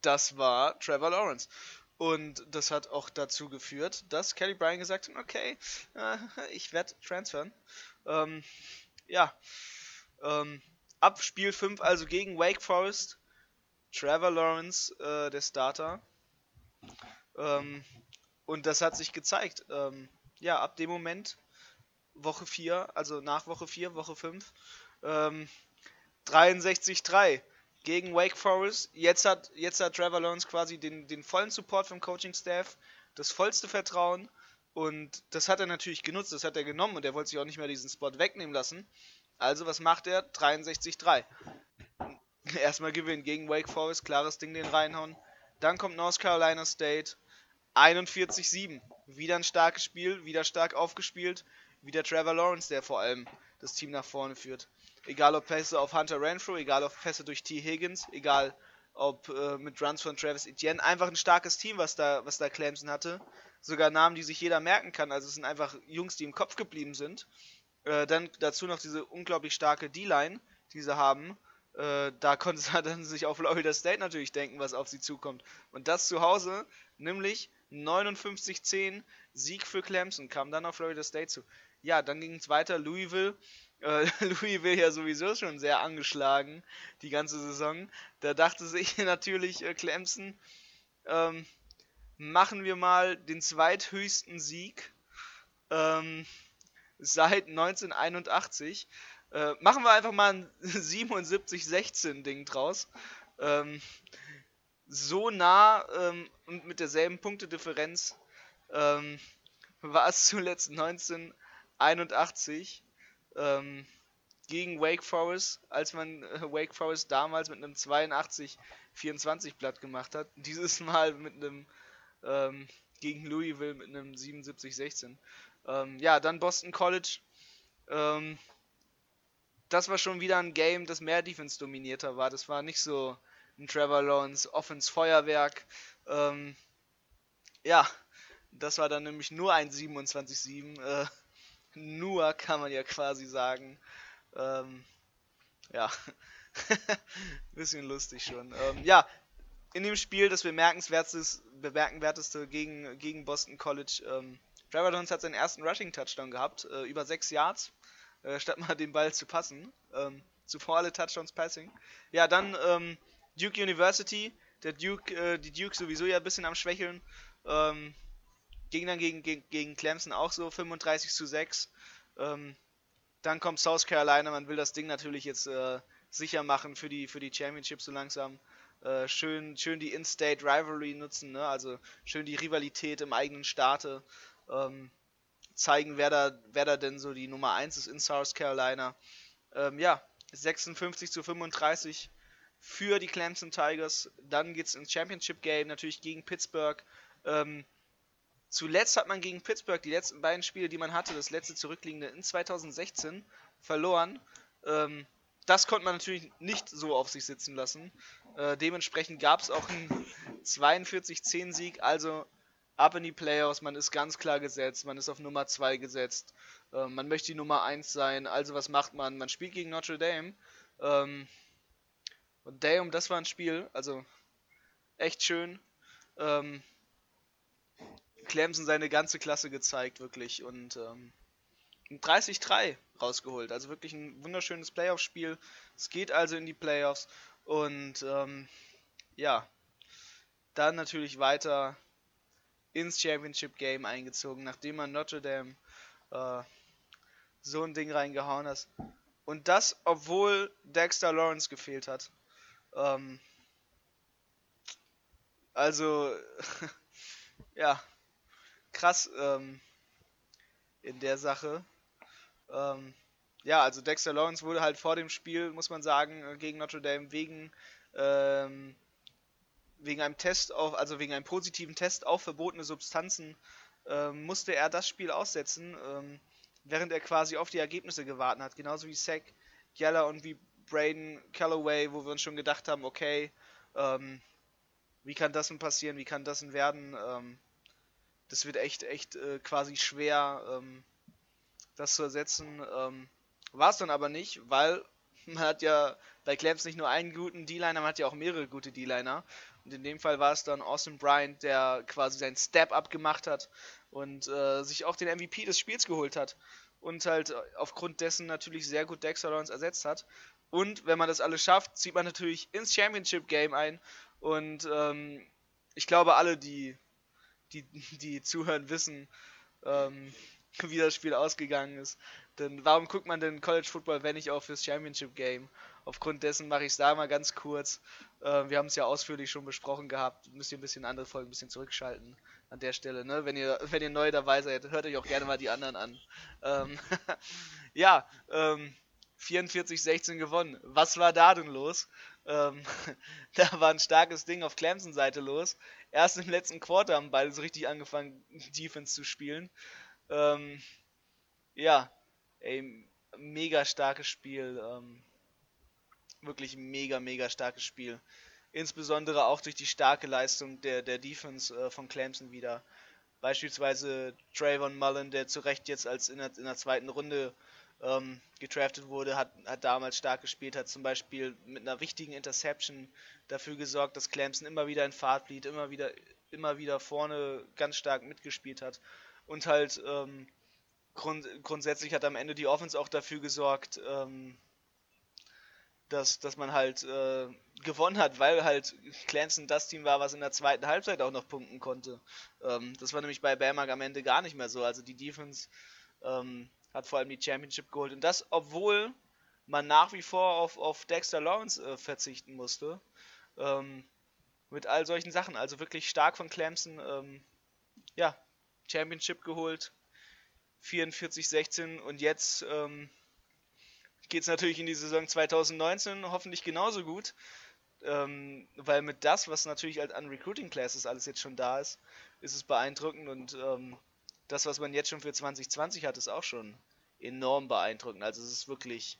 das war Trevor Lawrence. Und das hat auch dazu geführt, dass Kelly Bryan gesagt hat, okay, äh, ich werde transfern. Ähm, ja, ähm, ab Spiel 5 also gegen Wake Forest Trevor Lawrence äh, der Starter. Ähm, und das hat sich gezeigt. Ähm, ja, ab dem Moment, Woche 4, also nach Woche 4, Woche 5, ähm, 63-3 gegen Wake Forest. Jetzt hat, jetzt hat Trevor Lawrence quasi den, den vollen Support vom Coaching-Staff. das vollste Vertrauen und das hat er natürlich genutzt, das hat er genommen und er wollte sich auch nicht mehr diesen Spot wegnehmen lassen. Also was macht er? 63-3. Erstmal gewinnen gegen Wake Forest, klares Ding den reinhauen. Dann kommt North Carolina State, 41-7. Wieder ein starkes Spiel, wieder stark aufgespielt. Wieder Trevor Lawrence, der vor allem das Team nach vorne führt. Egal ob Pässe auf Hunter Renfro, egal ob Pässe durch T. Higgins, egal ob äh, mit Runs von Travis Etienne. Einfach ein starkes Team, was da, was da Clemson hatte sogar Namen, die sich jeder merken kann. Also es sind einfach Jungs, die im Kopf geblieben sind. Äh, dann dazu noch diese unglaublich starke D-Line, die sie haben. Äh, da konnte sie sich auf Florida State natürlich denken, was auf sie zukommt. Und das zu Hause, nämlich 59-10 Sieg für Clemson, kam dann auf Florida State zu. Ja, dann ging es weiter. Louisville. Äh, Louisville ja sowieso schon sehr angeschlagen die ganze Saison. Da dachte sich natürlich äh, Clemson, ähm, machen wir mal den zweithöchsten Sieg ähm, seit 1981. Äh, machen wir einfach mal ein 77-16 Ding draus. Ähm, so nah ähm, und mit derselben Punktedifferenz ähm, war es zuletzt 1981 ähm, gegen Wake Forest, als man äh, Wake Forest damals mit einem 82-24 Blatt gemacht hat. Dieses Mal mit einem ähm, gegen Louisville mit einem 77-16. Ähm, ja, dann Boston College. Ähm, das war schon wieder ein Game, das mehr Defense dominierter war. Das war nicht so ein Trevor Lawrence Offense Feuerwerk. Ähm, ja, das war dann nämlich nur ein 27-7. Äh, nur kann man ja quasi sagen. Ähm, ja, bisschen lustig schon. Ähm, ja, in dem Spiel das bemerkenswerteste, bemerkenswerteste gegen, gegen Boston College. Ähm, Trevor Lawrence hat seinen ersten Rushing-Touchdown gehabt, äh, über 6 Yards, äh, statt mal den Ball zu passen. Ähm, zuvor alle Touchdowns Passing. Ja, dann ähm, Duke University. Der Duke, äh, die Duke sowieso ja ein bisschen am Schwächeln. Ähm, ging dann gegen, gegen, gegen Clemson auch so 35 zu 6. Ähm, dann kommt South Carolina, man will das Ding natürlich jetzt äh, sicher machen für die, für die Championship so langsam. Äh, schön, schön die In-State Rivalry nutzen, ne? also schön die Rivalität im eigenen Staate ähm, zeigen, wer da, wer da denn so die Nummer 1 ist in South Carolina. Ähm, ja, 56 zu 35 für die Clemson Tigers. Dann geht es ins Championship Game, natürlich gegen Pittsburgh. Ähm, zuletzt hat man gegen Pittsburgh die letzten beiden Spiele, die man hatte, das letzte zurückliegende in 2016, verloren. Ähm, das konnte man natürlich nicht so auf sich sitzen lassen. Äh, dementsprechend gab es auch einen 42-10-Sieg, also ab in die Playoffs, man ist ganz klar gesetzt, man ist auf Nummer 2 gesetzt, äh, man möchte die Nummer 1 sein, also was macht man? Man spielt gegen Notre Dame. Ähm, und Dame, das war ein Spiel, also echt schön. Ähm, Clemson seine ganze Klasse gezeigt, wirklich. Und ähm, 30-3 rausgeholt. Also wirklich ein wunderschönes Playoff-Spiel. Es geht also in die Playoffs. Und ähm, ja, dann natürlich weiter ins Championship Game eingezogen, nachdem man Notre Dame äh, so ein Ding reingehauen hat. Und das, obwohl Dexter Lawrence gefehlt hat. Ähm, also, ja, krass ähm, in der Sache. Ähm, ja, also Dexter Lawrence wurde halt vor dem Spiel, muss man sagen, äh, gegen Notre Dame wegen, ähm, wegen einem Test auf, also wegen einem positiven Test auf verbotene Substanzen, ähm, musste er das Spiel aussetzen, ähm, während er quasi auf die Ergebnisse gewartet hat. Genauso wie Zach Geller und wie Braden Calloway, wo wir uns schon gedacht haben, okay, ähm, wie kann das denn passieren, wie kann das denn werden? Ähm, das wird echt, echt äh, quasi schwer das zu ersetzen. Ähm, War es dann aber nicht, weil man hat ja bei Clemson nicht nur einen guten D-Liner, man hat ja auch mehrere gute D-Liner. Und in dem Fall war es dann Austin Bryant, der quasi seinen Step-Up gemacht hat und äh, sich auch den MVP des Spiels geholt hat. Und halt aufgrund dessen natürlich sehr gut Dexter Lawrence ersetzt hat. Und wenn man das alles schafft, zieht man natürlich ins Championship Game ein. Und ähm, ich glaube, alle, die, die, die zuhören, wissen, ähm, wie das Spiel ausgegangen ist. Denn warum guckt man denn College Football, wenn nicht auch fürs Championship Game? Aufgrund dessen mache ich es da mal ganz kurz. Äh, wir haben es ja ausführlich schon besprochen gehabt. Müsst ihr ein bisschen andere Folgen ein bisschen zurückschalten an der Stelle. Ne? Wenn, ihr, wenn ihr neu dabei seid, hört euch auch gerne mal die anderen an. Ähm, ja, ähm, 44-16 gewonnen. Was war da denn los? Ähm, da war ein starkes Ding auf Clemson-Seite los. Erst im letzten Quarter haben beide so richtig angefangen, Defense zu spielen. Ähm, ja, ey, mega starkes Spiel. Ähm, wirklich mega, mega starkes Spiel. Insbesondere auch durch die starke Leistung der, der Defense äh, von Clemson wieder. Beispielsweise Trayvon Mullen, der zu Recht jetzt als in der, in der zweiten Runde ähm, gedraftet wurde, hat, hat damals stark gespielt, hat zum Beispiel mit einer wichtigen Interception dafür gesorgt, dass Clemson immer wieder in Fahrt blieb, immer wieder, immer wieder vorne ganz stark mitgespielt hat. Und halt ähm, grund, grundsätzlich hat am Ende die Offense auch dafür gesorgt, ähm, dass, dass man halt äh, gewonnen hat, weil halt Clemson das Team war, was in der zweiten Halbzeit auch noch punkten konnte. Ähm, das war nämlich bei Bamberg am Ende gar nicht mehr so. Also die Defense ähm, hat vor allem die Championship geholt. Und das, obwohl man nach wie vor auf, auf Dexter Lawrence äh, verzichten musste. Ähm, mit all solchen Sachen. Also wirklich stark von Clemson. Ähm, ja, Championship geholt. 44-16 und jetzt ähm, geht es natürlich in die Saison 2019 hoffentlich genauso gut. Ähm, weil mit das, was natürlich halt an Recruiting Classes alles jetzt schon da ist, ist es beeindruckend und ähm, das, was man jetzt schon für 2020 hat, ist auch schon enorm beeindruckend. Also es ist wirklich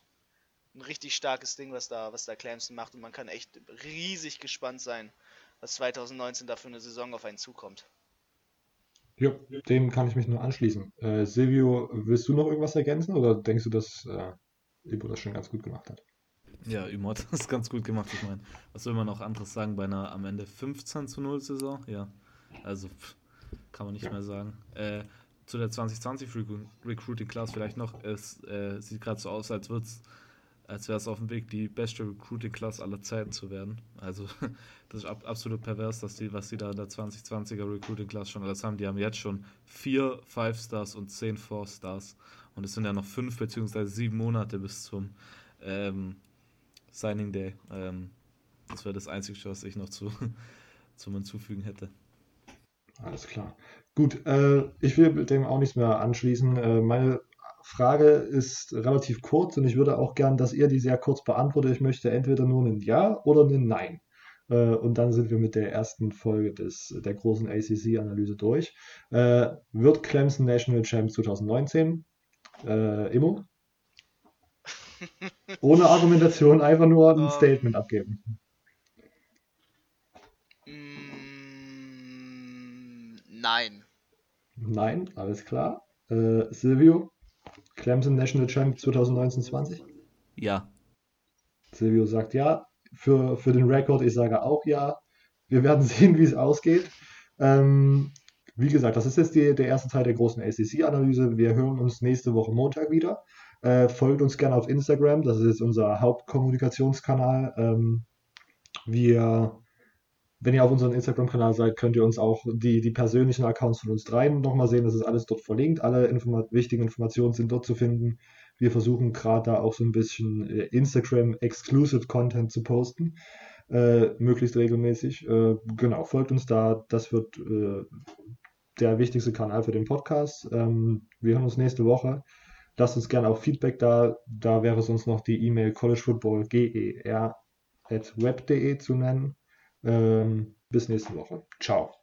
ein richtig starkes Ding, was da, was da Clemson macht und man kann echt riesig gespannt sein, was 2019 da für eine Saison auf einen zukommt. Ja, dem kann ich mich nur anschließen. Äh, Silvio, willst du noch irgendwas ergänzen oder denkst du, dass äh, Ibo das schon ganz gut gemacht hat? Ja, Imo hat das ganz gut gemacht. Ich meine, was will man noch anderes sagen bei einer am Ende 15 zu 0 Saison? Ja, also pff, kann man nicht ja. mehr sagen. Äh, zu der 2020 Recruiting Class vielleicht noch. Es äh, sieht gerade so aus, als als wäre es auf dem Weg, die beste Recruiting Class aller Zeiten zu werden. Also das ist ab, absolut pervers, dass die, was die da in der 2020er Recruiting Class schon alles haben. Die haben jetzt schon vier Five Stars und zehn Four Stars. Und es sind ja noch fünf beziehungsweise sieben Monate bis zum ähm, Signing Day. Ähm, das wäre das Einzige, was ich noch zu, zum hinzufügen hätte. Alles klar. Gut, äh, ich will dem auch nichts mehr anschließen. Äh, meine Frage ist relativ kurz und ich würde auch gern, dass ihr die sehr kurz beantwortet. Ich möchte entweder nur ein Ja oder ein Nein. Äh, und dann sind wir mit der ersten Folge des, der großen ACC-Analyse durch. Äh, wird Clemson National Champ 2019? Äh, Immo? Ohne Argumentation, einfach nur ein um, ähm. Statement abgeben. Nein. Nein, alles klar. Äh, Silvio, Clemson National Champ 2019-20? Ja. Silvio sagt ja. Für, für den Rekord, ich sage auch ja. Wir werden sehen, wie es ausgeht. Ähm, wie gesagt, das ist jetzt die, der erste Teil der großen ACC-Analyse. Wir hören uns nächste Woche Montag wieder. Äh, folgt uns gerne auf Instagram, das ist jetzt unser Hauptkommunikationskanal. Ähm, wir wenn ihr auf unserem Instagram-Kanal seid, könnt ihr uns auch die, die persönlichen Accounts von uns dreien nochmal sehen. Das ist alles dort verlinkt. Alle Informa wichtigen Informationen sind dort zu finden. Wir versuchen gerade da auch so ein bisschen äh, Instagram-Exclusive Content zu posten. Äh, möglichst regelmäßig. Äh, genau, folgt uns da. Das wird äh, der wichtigste Kanal für den Podcast. Ähm, wir hören uns nächste Woche. Lasst uns gerne auch Feedback da. Da wäre uns noch die E-Mail collegefootballger.web.de zu nennen. Ähm, bis nächste Woche. Ciao.